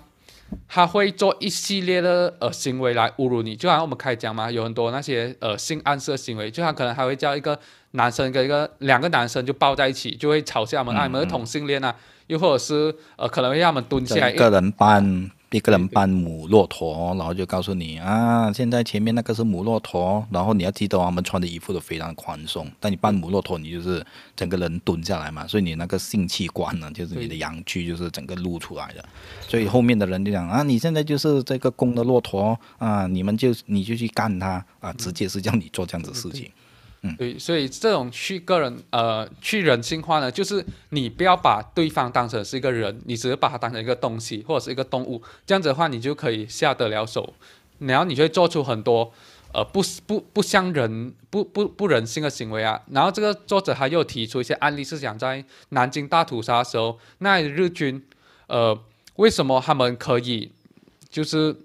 他会做一系列的呃行为来侮辱你，就好像我们开讲嘛，有很多那些呃性暗示的行为，就他可能还会叫一个。男生跟一个两个男生就抱在一起，就会嘲笑他们啊，你们是同性恋啊。又或者是呃可能会让他们蹲下来，一个人搬一个人搬母骆驼，然后就告诉你啊，现在前面那个是母骆驼，然后你要记得我们穿的衣服都非常宽松，但你搬母骆驼，你就是整个人蹲下来嘛，所以你那个性器官呢，就是你的阳具就是整个露出来的，所以后面的人就讲啊，你现在就是这个公的骆驼啊，你们就你就去干他啊，直接是叫你做这样子事情。对，所以这种去个人呃去人性化呢，就是你不要把对方当成是一个人，你只是把它当成一个东西或者是一个动物，这样子的话，你就可以下得了手，然后你就会做出很多呃不不不像人不不不人性的行为啊。然后这个作者他又提出一些案例，是讲在南京大屠杀的时候，那日军呃为什么他们可以就是。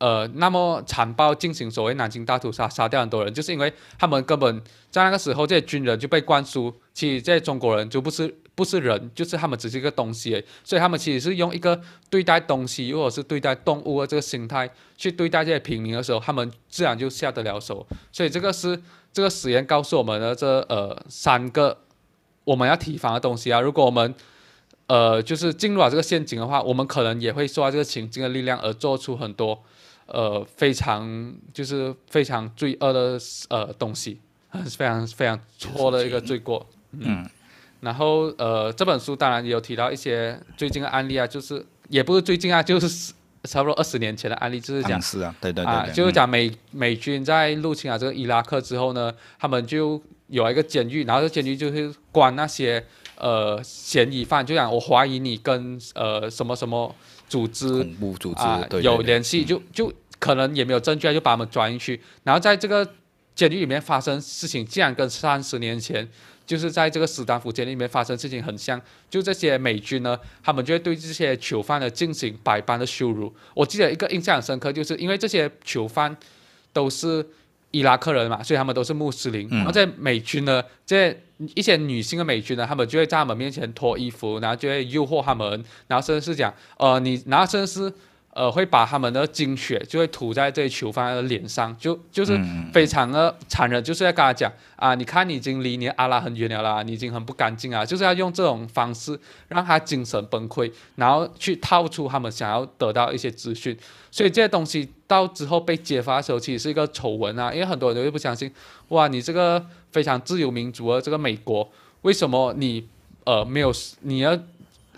呃，那么残暴进行所谓南京大屠杀，杀掉很多人，就是因为他们根本在那个时候，这些军人就被灌输，其实这些中国人就不是不是人，就是他们只是一个东西，所以他们其实是用一个对待东西或者是对待动物的这个心态去对待这些平民的时候，他们自然就下得了手。所以这个是这个实验告诉我们的这呃三个我们要提防的东西啊。如果我们呃就是进入了这个陷阱的话，我们可能也会受到这个情境的力量而做出很多。呃，非常就是非常罪恶的呃东西，非常非常错的一个罪过。嗯，然后呃这本书当然也有提到一些最近的案例啊，就是也不是最近啊，就是差不多二十年前的案例，就是讲是啊，对对对，啊就是讲美美军在入侵啊这个伊拉克之后呢，他们就有一个监狱，然后这监狱就是关那些呃嫌疑犯，就讲我怀疑你跟呃什么什么。组织啊有联系，就就可能也没有证据啊，就把他们抓进去。然后在这个监狱里面发生事情，竟然跟三十年前就是在这个斯坦福监狱里面发生事情很像。就这些美军呢，他们就会对这些囚犯呢进行百般的羞辱。我记得一个印象很深刻，就是因为这些囚犯都是伊拉克人嘛，所以他们都是穆斯林。然后在美军呢，这一些女性的美军呢，他们就会在他们面前脱衣服，然后就会诱惑他们，然后甚至是讲，呃，你，然后甚至是，呃，会把他们的精血就会涂在这些囚犯的脸上，就就是非常的残忍，就是要跟他讲，啊，你看你已经离你阿拉很远了啦，你已经很不干净啊，就是要用这种方式让他精神崩溃，然后去套出他们想要得到一些资讯，所以这些东西到之后被揭发的时候，其实是一个丑闻啊，因为很多人都不相信，哇，你这个。非常自由民主的这个美国，为什么你呃没有你要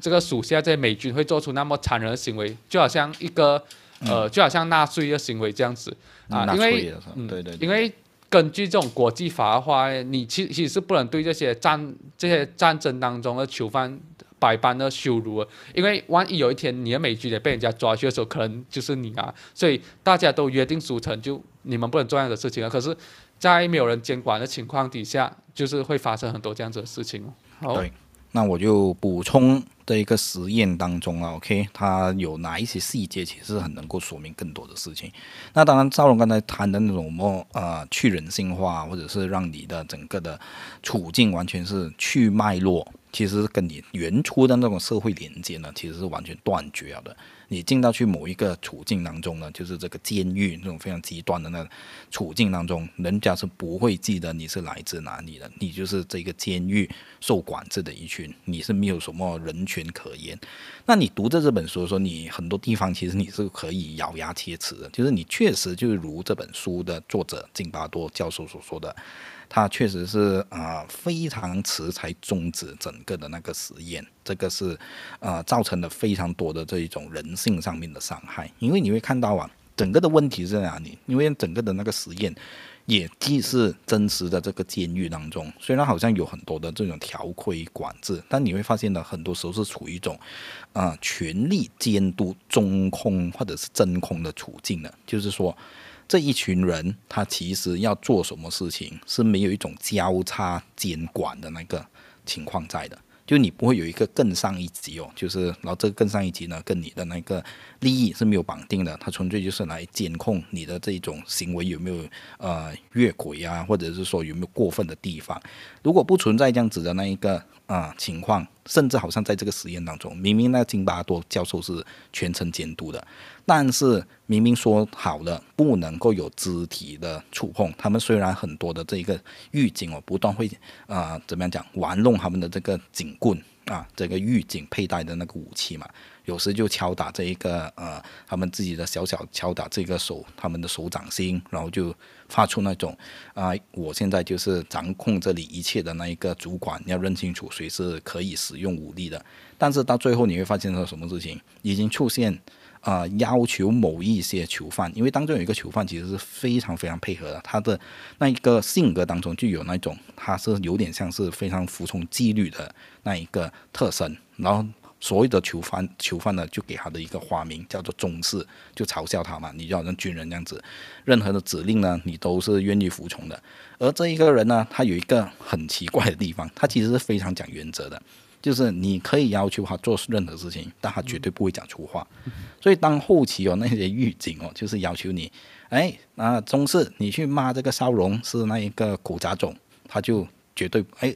这个属下这些美军会做出那么残忍的行为？就好像一个呃就好像纳粹的行为这样子啊，因为嗯对对，因为根据这种国际法的话，你其其实是不能对这些战这些战争当中的囚犯百般的羞辱，因为万一有一天你的美军也被人家抓去的时候，可能就是你啊，所以大家都约定俗成，就你们不能做这样的事情啊。可是。在没有人监管的情况底下，就是会发生很多这样子的事情哦。对，那我就补充这一个实验当中啊，OK，它有哪一些细节其实很能够说明更多的事情。那当然，赵龙刚才谈的那种么呃去人性化，或者是让你的整个的处境完全是去脉络，其实跟你原初的那种社会连接呢，其实是完全断绝了的。你进到去某一个处境当中呢，就是这个监狱那种非常极端的那处境当中，人家是不会记得你是来自哪里的，你就是这个监狱受管制的一群，你是没有什么人权可言。那你读着这本书，说你很多地方其实你是可以咬牙切齿的，就是你确实就是如这本书的作者津巴多教授所说的。他确实是啊，非常迟才终止整个的那个实验，这个是呃造成了非常多的这一种人性上面的伤害。因为你会看到啊，整个的问题在哪里？因为整个的那个实验也既是真实的这个监狱当中，虽然好像有很多的这种条规管制，但你会发现呢，很多时候是处于一种啊权力监督中空或者是真空的处境的，就是说。这一群人，他其实要做什么事情是没有一种交叉监管的那个情况在的，就你不会有一个更上一级哦，就是然后这个更上一级呢，跟你的那个利益是没有绑定的，它纯粹就是来监控你的这种行为有没有呃越轨啊，或者是说有没有过分的地方。如果不存在这样子的那一个啊情况，甚至好像在这个实验当中，明明那津巴多教授是全程监督的。但是明明说好了不能够有肢体的触碰，他们虽然很多的这一个狱警哦，不断会啊怎么样讲玩弄他们的这个警棍啊，这个狱警佩戴的那个武器嘛，有时就敲打这一个呃，他们自己的小小敲打这个手，他们的手掌心，然后就发出那种啊，我现在就是掌控这里一切的那一个主管，你要认清楚谁是可以使用武力的。但是到最后你会发现到什么事情，已经出现。啊，要求某一些囚犯，因为当中有一个囚犯其实是非常非常配合的，他的那一个性格当中就有那种，他是有点像是非常服从纪律的那一个特征。然后所有的囚犯，囚犯呢就给他的一个花名叫做忠士，就嘲笑他嘛，你就好像军人这样子，任何的指令呢你都是愿意服从的。而这一个人呢，他有一个很奇怪的地方，他其实是非常讲原则的。就是你可以要求他做任何事情，但他绝对不会讲粗话。所以当后期有那些预警哦，就是要求你，哎，那中士你去骂这个骚龙是那一个苦杂种，他就绝对哎。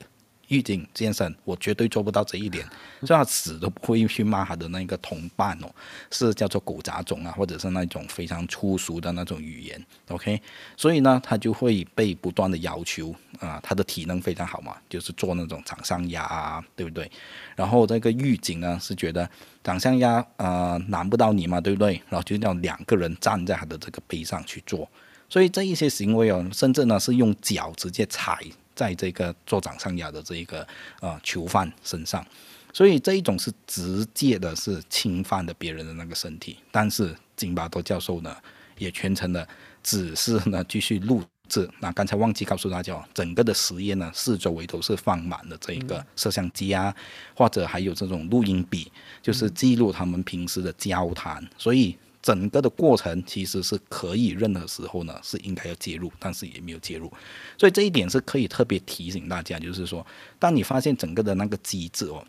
狱警先生，我绝对做不到这一点，所以他死都不会去骂他的那个同伴哦，是叫做狗杂种啊，或者是那种非常粗俗的那种语言，OK，所以呢，他就会被不断的要求啊，他的体能非常好嘛，就是做那种掌上压啊，对不对？然后这个狱警呢是觉得掌上压呃难不到你嘛，对不对？然后就让两个人站在他的这个背上去做，所以这一些行为哦，甚至呢是用脚直接踩。在这个做掌上压的这一个呃囚犯身上，所以这一种是直接的是侵犯了别人的那个身体。但是津巴多教授呢，也全程的只是呢继续录制。那刚才忘记告诉大家，整个的实验呢，四周围都是放满了这一个摄像机啊，或者还有这种录音笔，就是记录他们平时的交谈。所以。整个的过程其实是可以任何时候呢是应该要介入，但是也没有介入，所以这一点是可以特别提醒大家，就是说，当你发现整个的那个机制哦，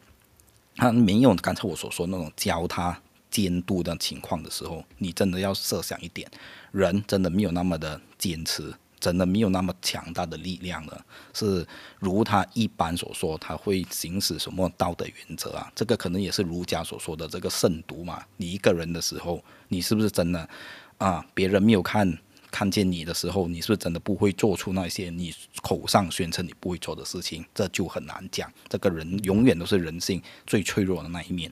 它没有刚才我所说那种教他监督的情况的时候，你真的要设想一点，人真的没有那么的坚持。真的没有那么强大的力量了，是如他一般所说，他会行使什么道德原则啊？这个可能也是儒家所说的这个慎独嘛。你一个人的时候，你是不是真的啊？别人没有看看见你的时候，你是不是真的不会做出那些你口上宣称你不会做的事情？这就很难讲。这个人永远都是人性最脆弱的那一面。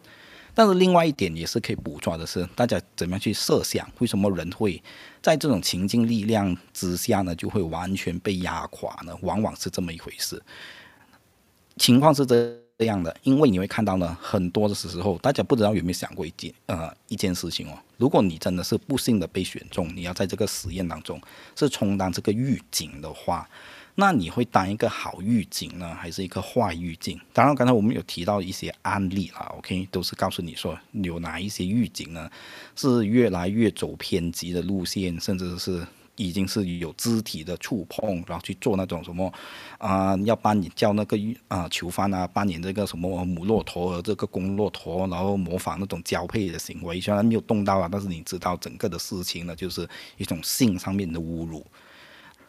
但是另外一点也是可以捕捉的是，大家怎么样去设想，为什么人会在这种情境力量之下呢，就会完全被压垮呢？往往是这么一回事。情况是这样的，因为你会看到呢，很多的时候，大家不知道有没有想过一件呃一件事情哦，如果你真的是不幸的被选中，你要在这个实验当中是充当这个狱警的话。那你会当一个好狱警呢，还是一个坏狱警？当然，刚才我们有提到一些案例啦，OK，都是告诉你说有哪一些狱警呢，是越来越走偏激的路线，甚至是已经是有肢体的触碰，然后去做那种什么啊，要扮演叫那个狱啊囚犯啊扮演这个什么母骆驼和这个公骆驼，然后模仿那种交配的行为，虽然没有动到啊，但是你知道整个的事情呢，就是一种性上面的侮辱。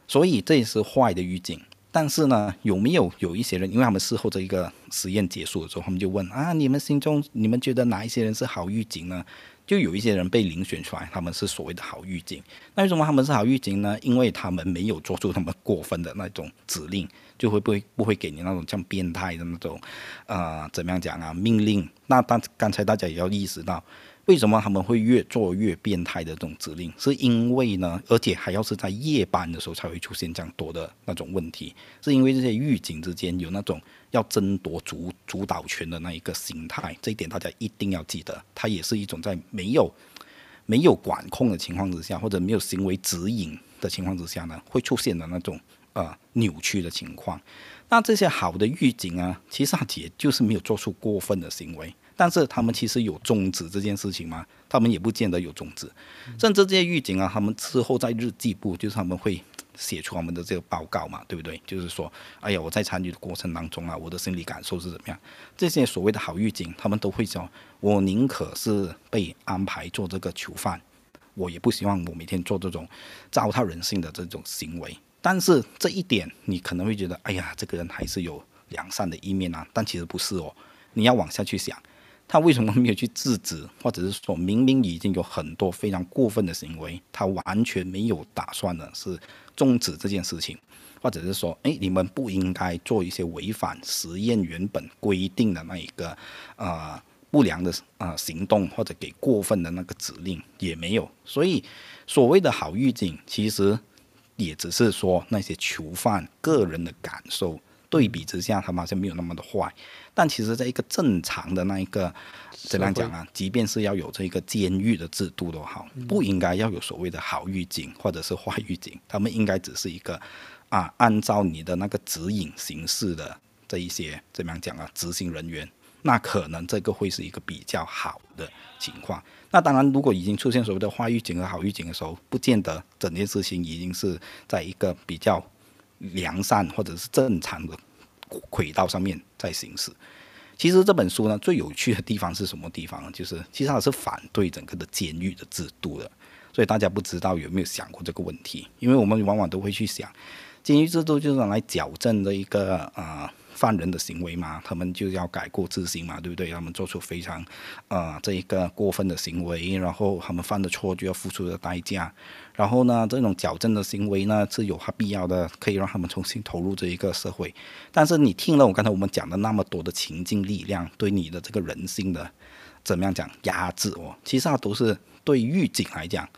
所以这也是坏的预警，但是呢，有没有有一些人，因为他们事后这一个实验结束的时候，他们就问啊，你们心中你们觉得哪一些人是好预警呢？就有一些人被遴选出来，他们是所谓的好预警。那为什么他们是好预警呢？因为他们没有做出那么过分的那种指令，就会不会不会给你那种像变态的那种，呃，怎么样讲啊？命令。那当刚才大家也要意识到。为什么他们会越做越变态的这种指令？是因为呢，而且还要是在夜班的时候才会出现这样多的那种问题，是因为这些狱警之间有那种要争夺主主导权的那一个心态，这一点大家一定要记得。它也是一种在没有没有管控的情况之下，或者没有行为指引的情况之下呢，会出现的那种呃扭曲的情况。那这些好的狱警啊，其实他也就是没有做出过分的行为。但是他们其实有终止这件事情吗？他们也不见得有终止，甚至这些狱警啊，他们之后在日记簿，就是他们会写出他们的这个报告嘛，对不对？就是说，哎呀，我在参与的过程当中啊，我的心理感受是怎么样？这些所谓的好狱警，他们都会说，我宁可是被安排做这个囚犯，我也不希望我每天做这种糟蹋人性的这种行为。但是这一点，你可能会觉得，哎呀，这个人还是有良善的一面啊，但其实不是哦，你要往下去想。他为什么没有去制止，或者是说明明已经有很多非常过分的行为，他完全没有打算的是终止这件事情，或者是说，哎，你们不应该做一些违反实验原本规定的那一个呃不良的啊行动，或者给过分的那个指令也没有。所以所谓的好预警，其实也只是说那些囚犯个人的感受。对比之下，他们好像没有那么的坏，但其实在一个正常的那一个怎么样讲啊？即便是要有这个监狱的制度都好，不应该要有所谓的好狱警或者是坏狱警，他们应该只是一个啊，按照你的那个指引形式的这一些怎么样讲啊？执行人员，那可能这个会是一个比较好的情况。那当然，如果已经出现所谓的坏狱警和好狱警的时候，不见得整件事情已经是在一个比较。良善或者是正常的轨道上面在行驶。其实这本书呢，最有趣的地方是什么地方？就是其实它是反对整个的监狱的制度的。所以大家不知道有没有想过这个问题？因为我们往往都会去想，监狱制度就是来矫正的一个啊。犯人的行为嘛，他们就要改过自新嘛，对不对？他们做出非常，呃，这一个过分的行为，然后他们犯的错就要付出的代价，然后呢，这种矫正的行为呢是有它必要的，可以让他们重新投入这一个社会。但是你听了我刚才我们讲的那么多的情境力量，对你的这个人性的怎么样讲压制哦？其实它都是对狱警来讲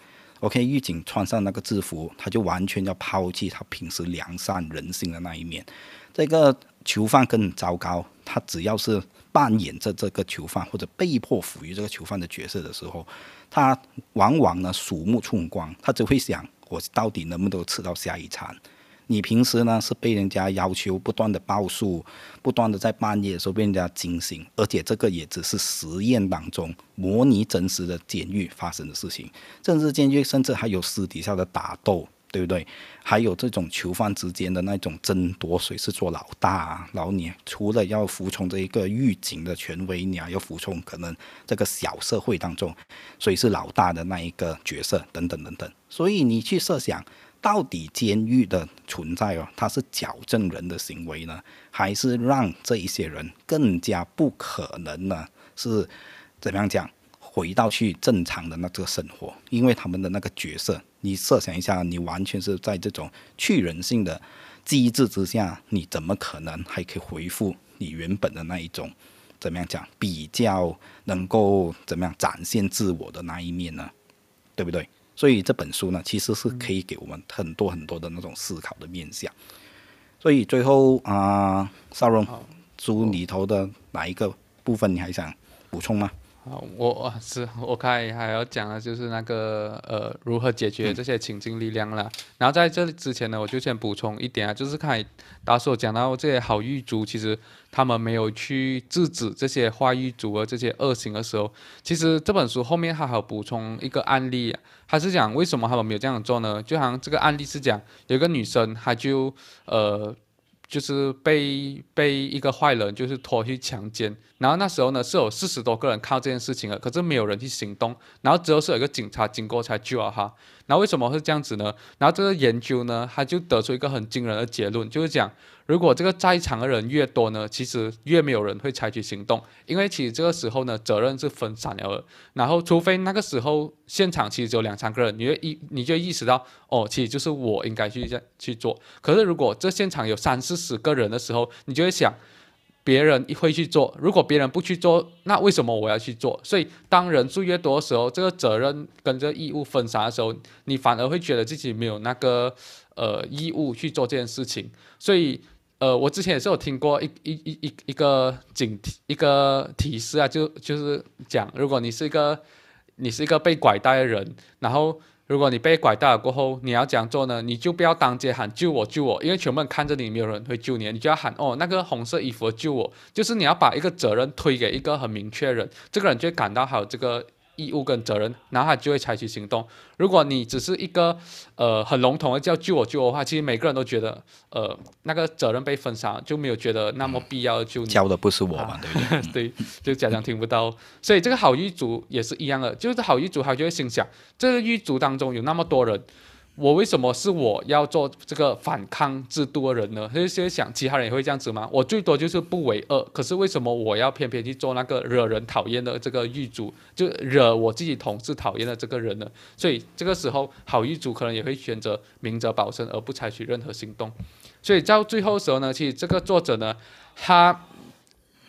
，OK，狱警穿上那个制服，他就完全要抛弃他平时良善人性的那一面，这个。囚犯更糟糕，他只要是扮演着这个囚犯或者被迫服于这个囚犯的角色的时候，他往往呢鼠目寸光，他只会想我到底能不能吃到下一餐。你平时呢是被人家要求不断的报数，不断的在半夜的时候被人家惊醒，而且这个也只是实验当中模拟真实的监狱发生的事情，甚至监狱甚至还有私底下的打斗。对不对？还有这种囚犯之间的那种争夺，谁是做老大啊？然后你除了要服从这一个狱警的权威，你还要服从可能这个小社会当中谁是老大的那一个角色等等等等。所以你去设想，到底监狱的存在哦，它是矫正人的行为呢，还是让这一些人更加不可能呢？是怎么样讲？回到去正常的那个生活，因为他们的那个角色，你设想一下，你完全是在这种去人性的机制之下，你怎么可能还可以回复你原本的那一种怎么样讲比较能够怎么样展现自我的那一面呢？对不对？所以这本书呢，其实是可以给我们很多很多的那种思考的面向。所以最后啊，少荣，书里头的哪一个部分你还想补充吗？我是我看还要讲的就是那个呃如何解决这些情境力量啦。然后在这之前呢，我就先补充一点啊，就是看达叔讲到这些好狱卒，其实他们没有去制止这些坏狱卒啊这些恶行的时候，其实这本书后面还有补充一个案例，他是讲为什么他们没有这样做呢？就好像这个案例是讲有一个女生，她就呃。就是被被一个坏人就是拖去强奸，然后那时候呢是有四十多个人看到这件事情了，可是没有人去行动，然后之后是有一个警察经过才救了他。那为什么会这样子呢？然后这个研究呢，他就得出一个很惊人的结论，就是讲。如果这个在场的人越多呢，其实越没有人会采取行动，因为其实这个时候呢，责任是分散了。然后，除非那个时候现场其实只有两三个人，你会意你就意识到，哦，其实就是我应该去这样去做。可是如果这现场有三四十个人的时候，你就会想，别人会去做。如果别人不去做，那为什么我要去做？所以，当人数越多的时候，这个责任跟这个义务分散的时候，你反而会觉得自己没有那个呃义务去做这件事情。所以。呃，我之前也是有听过一 一一一一个警一个提示啊，就就是讲，如果你是一个你是一个被拐带的人，然后如果你被拐到了过后，你要怎样做呢？你就不要当街喊救我救我，因为全部人看着你，没有人会救你，你就要喊哦，那个红色衣服救我，就是你要把一个责任推给一个很明确人，这个人就会感到好这个。义务跟责任，然后他就会采取行动。如果你只是一个呃很笼统的叫救我救我的话，其实每个人都觉得呃那个责任被分散，就没有觉得那么必要救你。教的不是我嘛，对不对？对，就家长听不到。所以这个好狱卒也是一样的，就是好狱卒他就会心想，这个狱卒当中有那么多人，我为什么是我要做这个反抗制度的人呢？他就在想，其他人也会这样子吗？我最多就是不为恶，可是为什么我要偏偏去做那个惹人讨厌的这个狱主，就惹我自己同事讨厌的这个人呢？所以这个时候，好狱主可能也会选择明哲保身，而不采取任何行动。所以到最后时候呢，其实这个作者呢，他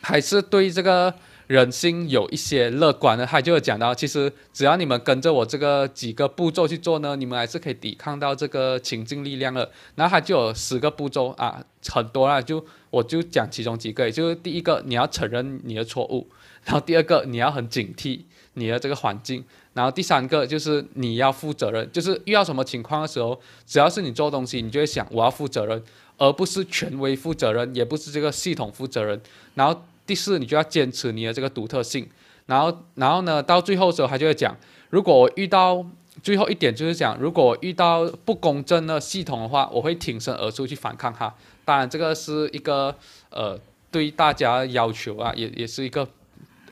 还是对这个。人心有一些乐观的，他就有讲到，其实只要你们跟着我这个几个步骤去做呢，你们还是可以抵抗到这个情境力量的。然后他就有十个步骤啊，很多啦，就我就讲其中几个，就是第一个你要承认你的错误，然后第二个你要很警惕你的这个环境，然后第三个就是你要负责任，就是遇到什么情况的时候，只要是你做东西，你就会想我要负责任，而不是权威负责任，也不是这个系统负责任，然后。第四，你就要坚持你的这个独特性，然后，然后呢，到最后的时候，他就会讲，如果我遇到最后一点，就是讲，如果我遇到不公正的系统的话，我会挺身而出去反抗它。当然，这个是一个呃对大家要求啊，也也是一个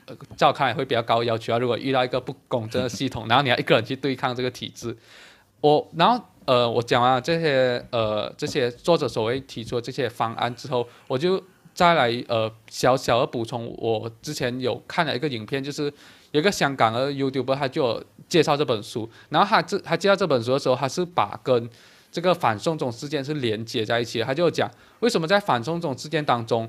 呃，在我看来会比较高要求啊。如果遇到一个不公正的系统，然后你要一个人去对抗这个体制，我，然后呃，我讲完了这些呃这些作者所谓提出的这些方案之后，我就。再来呃，小小的补充，我之前有看了一个影片，就是有一个香港的 YouTuber，他就介绍这本书，然后他这他介绍这本书的时候，他是把跟这个反送中事件是连接在一起，他就讲为什么在反送中事件当中，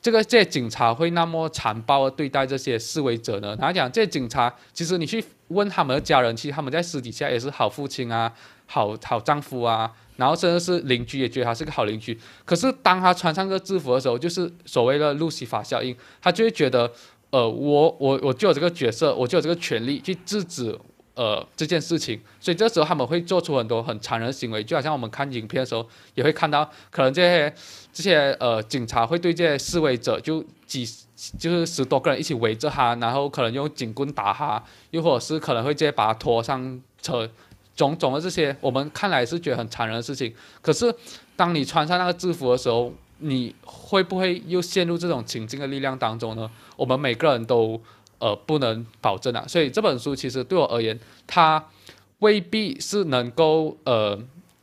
这个这些警察会那么残暴的对待这些示威者呢？他讲这些警察其实你去问他们的家人，其实他们在私底下也是好父亲啊，好好丈夫啊。然后甚至是邻居也觉得他是个好邻居，可是当他穿上个制服的时候，就是所谓的路西法效应，他就会觉得，呃，我我我就有这个角色，我就有这个权利去制止呃这件事情，所以这时候他们会做出很多很残忍的行为，就好像我们看影片的时候也会看到，可能这些这些呃警察会对这些示威者就几就是十多个人一起围着他，然后可能用警棍打他，又或者是可能会直接把他拖上车。种种的这些，我们看来是觉得很残忍的事情。可是，当你穿上那个制服的时候，你会不会又陷入这种情境的力量当中呢？我们每个人都呃不能保证啊。所以这本书其实对我而言，它未必是能够呃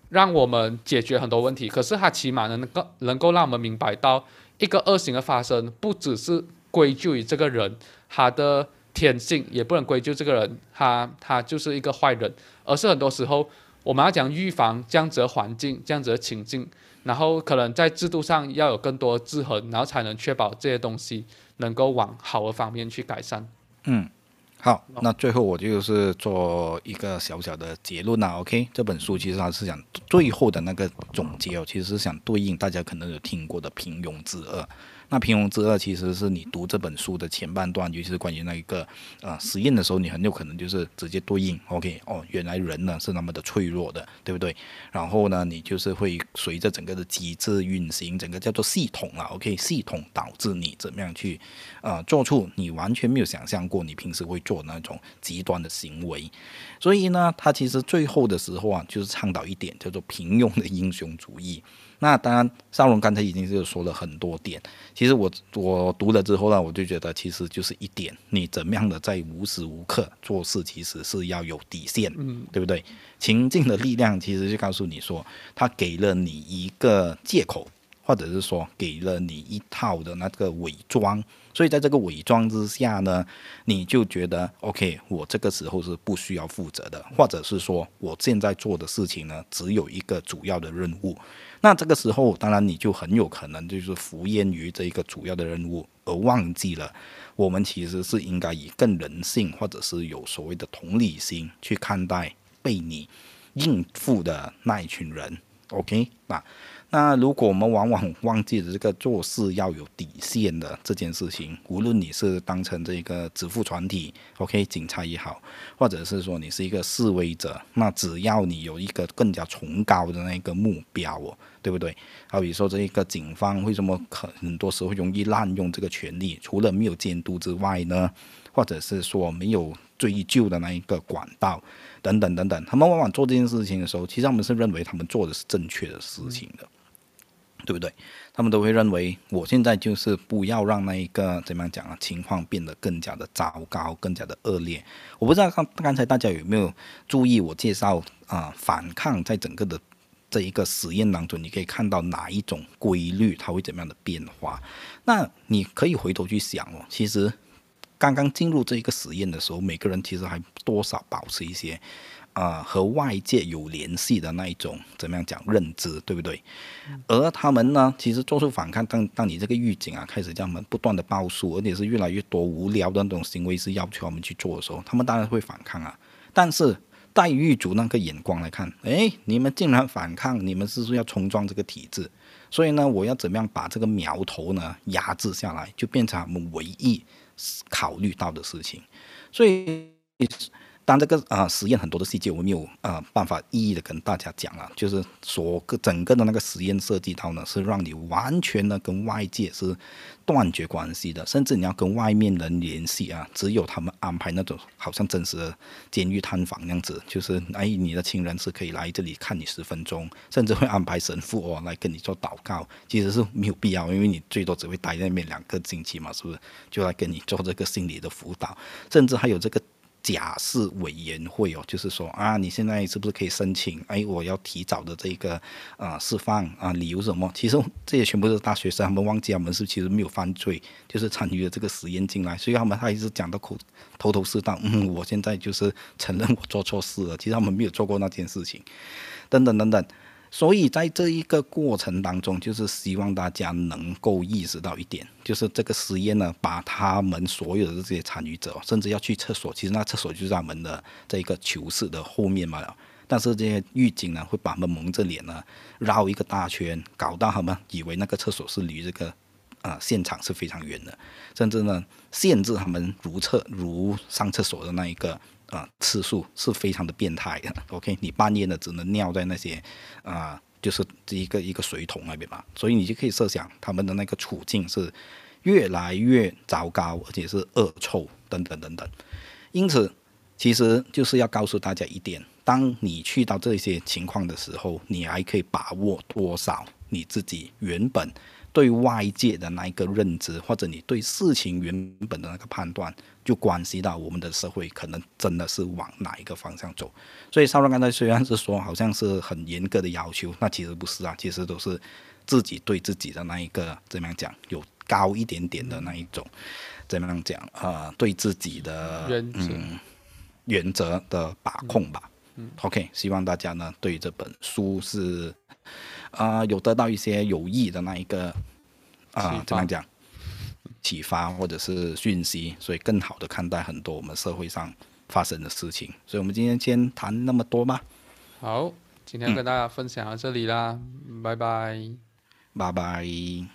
让我们解决很多问题。可是它起码能够能够让我们明白到一个恶行的发生，不只是归咎于这个人他的天性，也不能归咎这个人他他就是一个坏人。而是很多时候，我们要讲预防这样子的环境、这样子的情境，然后可能在制度上要有更多制衡，然后才能确保这些东西能够往好的方面去改善。嗯，好，那最后我就是做一个小小的结论啦。OK，这本书其实它是讲最后的那个总结哦，其实是想对应大家可能有听过的平庸之恶。那平庸之恶其实是你读这本书的前半段，尤其是关于那一个呃实验的时候，你很有可能就是直接对应，OK，哦，原来人呢是那么的脆弱的，对不对？然后呢，你就是会随着整个的机制运行，整个叫做系统啊，OK，系统导致你怎么样去呃做出你完全没有想象过你平时会做那种极端的行为。所以呢，他其实最后的时候啊，就是倡导一点叫做平庸的英雄主义。那当然，少龙刚才已经是说了很多点。其实我我读了之后呢，我就觉得其实就是一点，你怎么样的在无时无刻做事，其实是要有底线，嗯，对不对？情境的力量其实就告诉你说，他给了你一个借口，或者是说给了你一套的那个伪装。所以在这个伪装之下呢，你就觉得 OK，我这个时候是不需要负责的，或者是说我现在做的事情呢，只有一个主要的任务。那这个时候，当然你就很有可能就是浮烟于这一个主要的任务，而忘记了我们其实是应该以更人性，或者是有所谓的同理心去看待被你应付的那一群人。OK，那。那如果我们往往忘记了这个做事要有底线的这件事情，无论你是当成这个支付团体，OK，警察也好，或者是说你是一个示威者，那只要你有一个更加崇高的那个目标哦，对不对？好比说这一个警方为什么可很多时候容易滥用这个权利，除了没有监督之外呢？或者是说没有追究的那一个管道，等等等等，他们往往做这件事情的时候，其实我们是认为他们做的是正确的事情的。对不对？他们都会认为我现在就是不要让那一个怎么样讲啊，情况变得更加的糟糕，更加的恶劣。我不知道刚刚才大家有没有注意我介绍啊，反抗在整个的这一个实验当中，你可以看到哪一种规律，它会怎么样的变化？那你可以回头去想哦，其实刚刚进入这一个实验的时候，每个人其实还多少保持一些。啊，和外界有联系的那一种，怎么样讲认知，对不对？而他们呢，其实做出反抗，当当你这个狱警啊，开始叫他们不断的报数，而且是越来越多无聊的那种行为是要求我们去做的时候，他们当然会反抗啊。但是带狱卒那个眼光来看，哎，你们竟然反抗，你们是不是要冲撞这个体制？所以呢，我要怎么样把这个苗头呢压制下来，就变成我们唯一考虑到的事情。所以。当这个啊实验很多的细节我没有啊办法一一的跟大家讲了，就是说个整个的那个实验设计到呢，是让你完全的跟外界是断绝关系的，甚至你要跟外面人联系啊，只有他们安排那种好像真实的监狱探访那样子，就是哎你的亲人是可以来这里看你十分钟，甚至会安排神父哦来跟你做祷告，其实是没有必要，因为你最多只会待在那边两个星期嘛，是不是？就来跟你做这个心理的辅导，甚至还有这个。假释委员会哦，就是说啊，你现在是不是可以申请？哎，我要提早的这个啊释放啊，理由什么？其实这些全部是大学生，他们忘记他们是其实没有犯罪，就是参与了这个实验进来，所以他们他一直讲到口头头是道。嗯，我现在就是承认我做错事了，其实他们没有做过那件事情，等等等等。所以在这一个过程当中，就是希望大家能够意识到一点，就是这个实验呢，把他们所有的这些参与者，甚至要去厕所，其实那厕所就是他们的这一个囚室的后面嘛。但是这些狱警呢，会把他们蒙着脸呢，绕一个大圈，搞到他们以为那个厕所是离这个啊现场是非常远的，甚至呢，限制他们如厕如上厕所的那一个。啊，次数是非常的变态的。OK，你半夜呢只能尿在那些啊，就是一个一个水桶那边嘛，所以你就可以设想他们的那个处境是越来越糟糕，而且是恶臭等等等等。因此，其实就是要告诉大家一点：当你去到这些情况的时候，你还可以把握多少你自己原本。对外界的那一个认知，或者你对事情原本的那个判断，就关系到我们的社会可能真的是往哪一个方向走。所以，邵总刚才虽然是说好像是很严格的要求，那其实不是啊，其实都是自己对自己的那一个怎么样讲，有高一点点的那一种怎么样讲啊，对自己的嗯原则的把控吧。嗯 OK，希望大家呢对这本书是。啊，有得到一些有益的那一个啊，怎么样讲启发或者是讯息，所以更好的看待很多我们社会上发生的事情。所以，我们今天先谈那么多吧。好，今天跟大家分享到这里啦，拜拜，拜拜。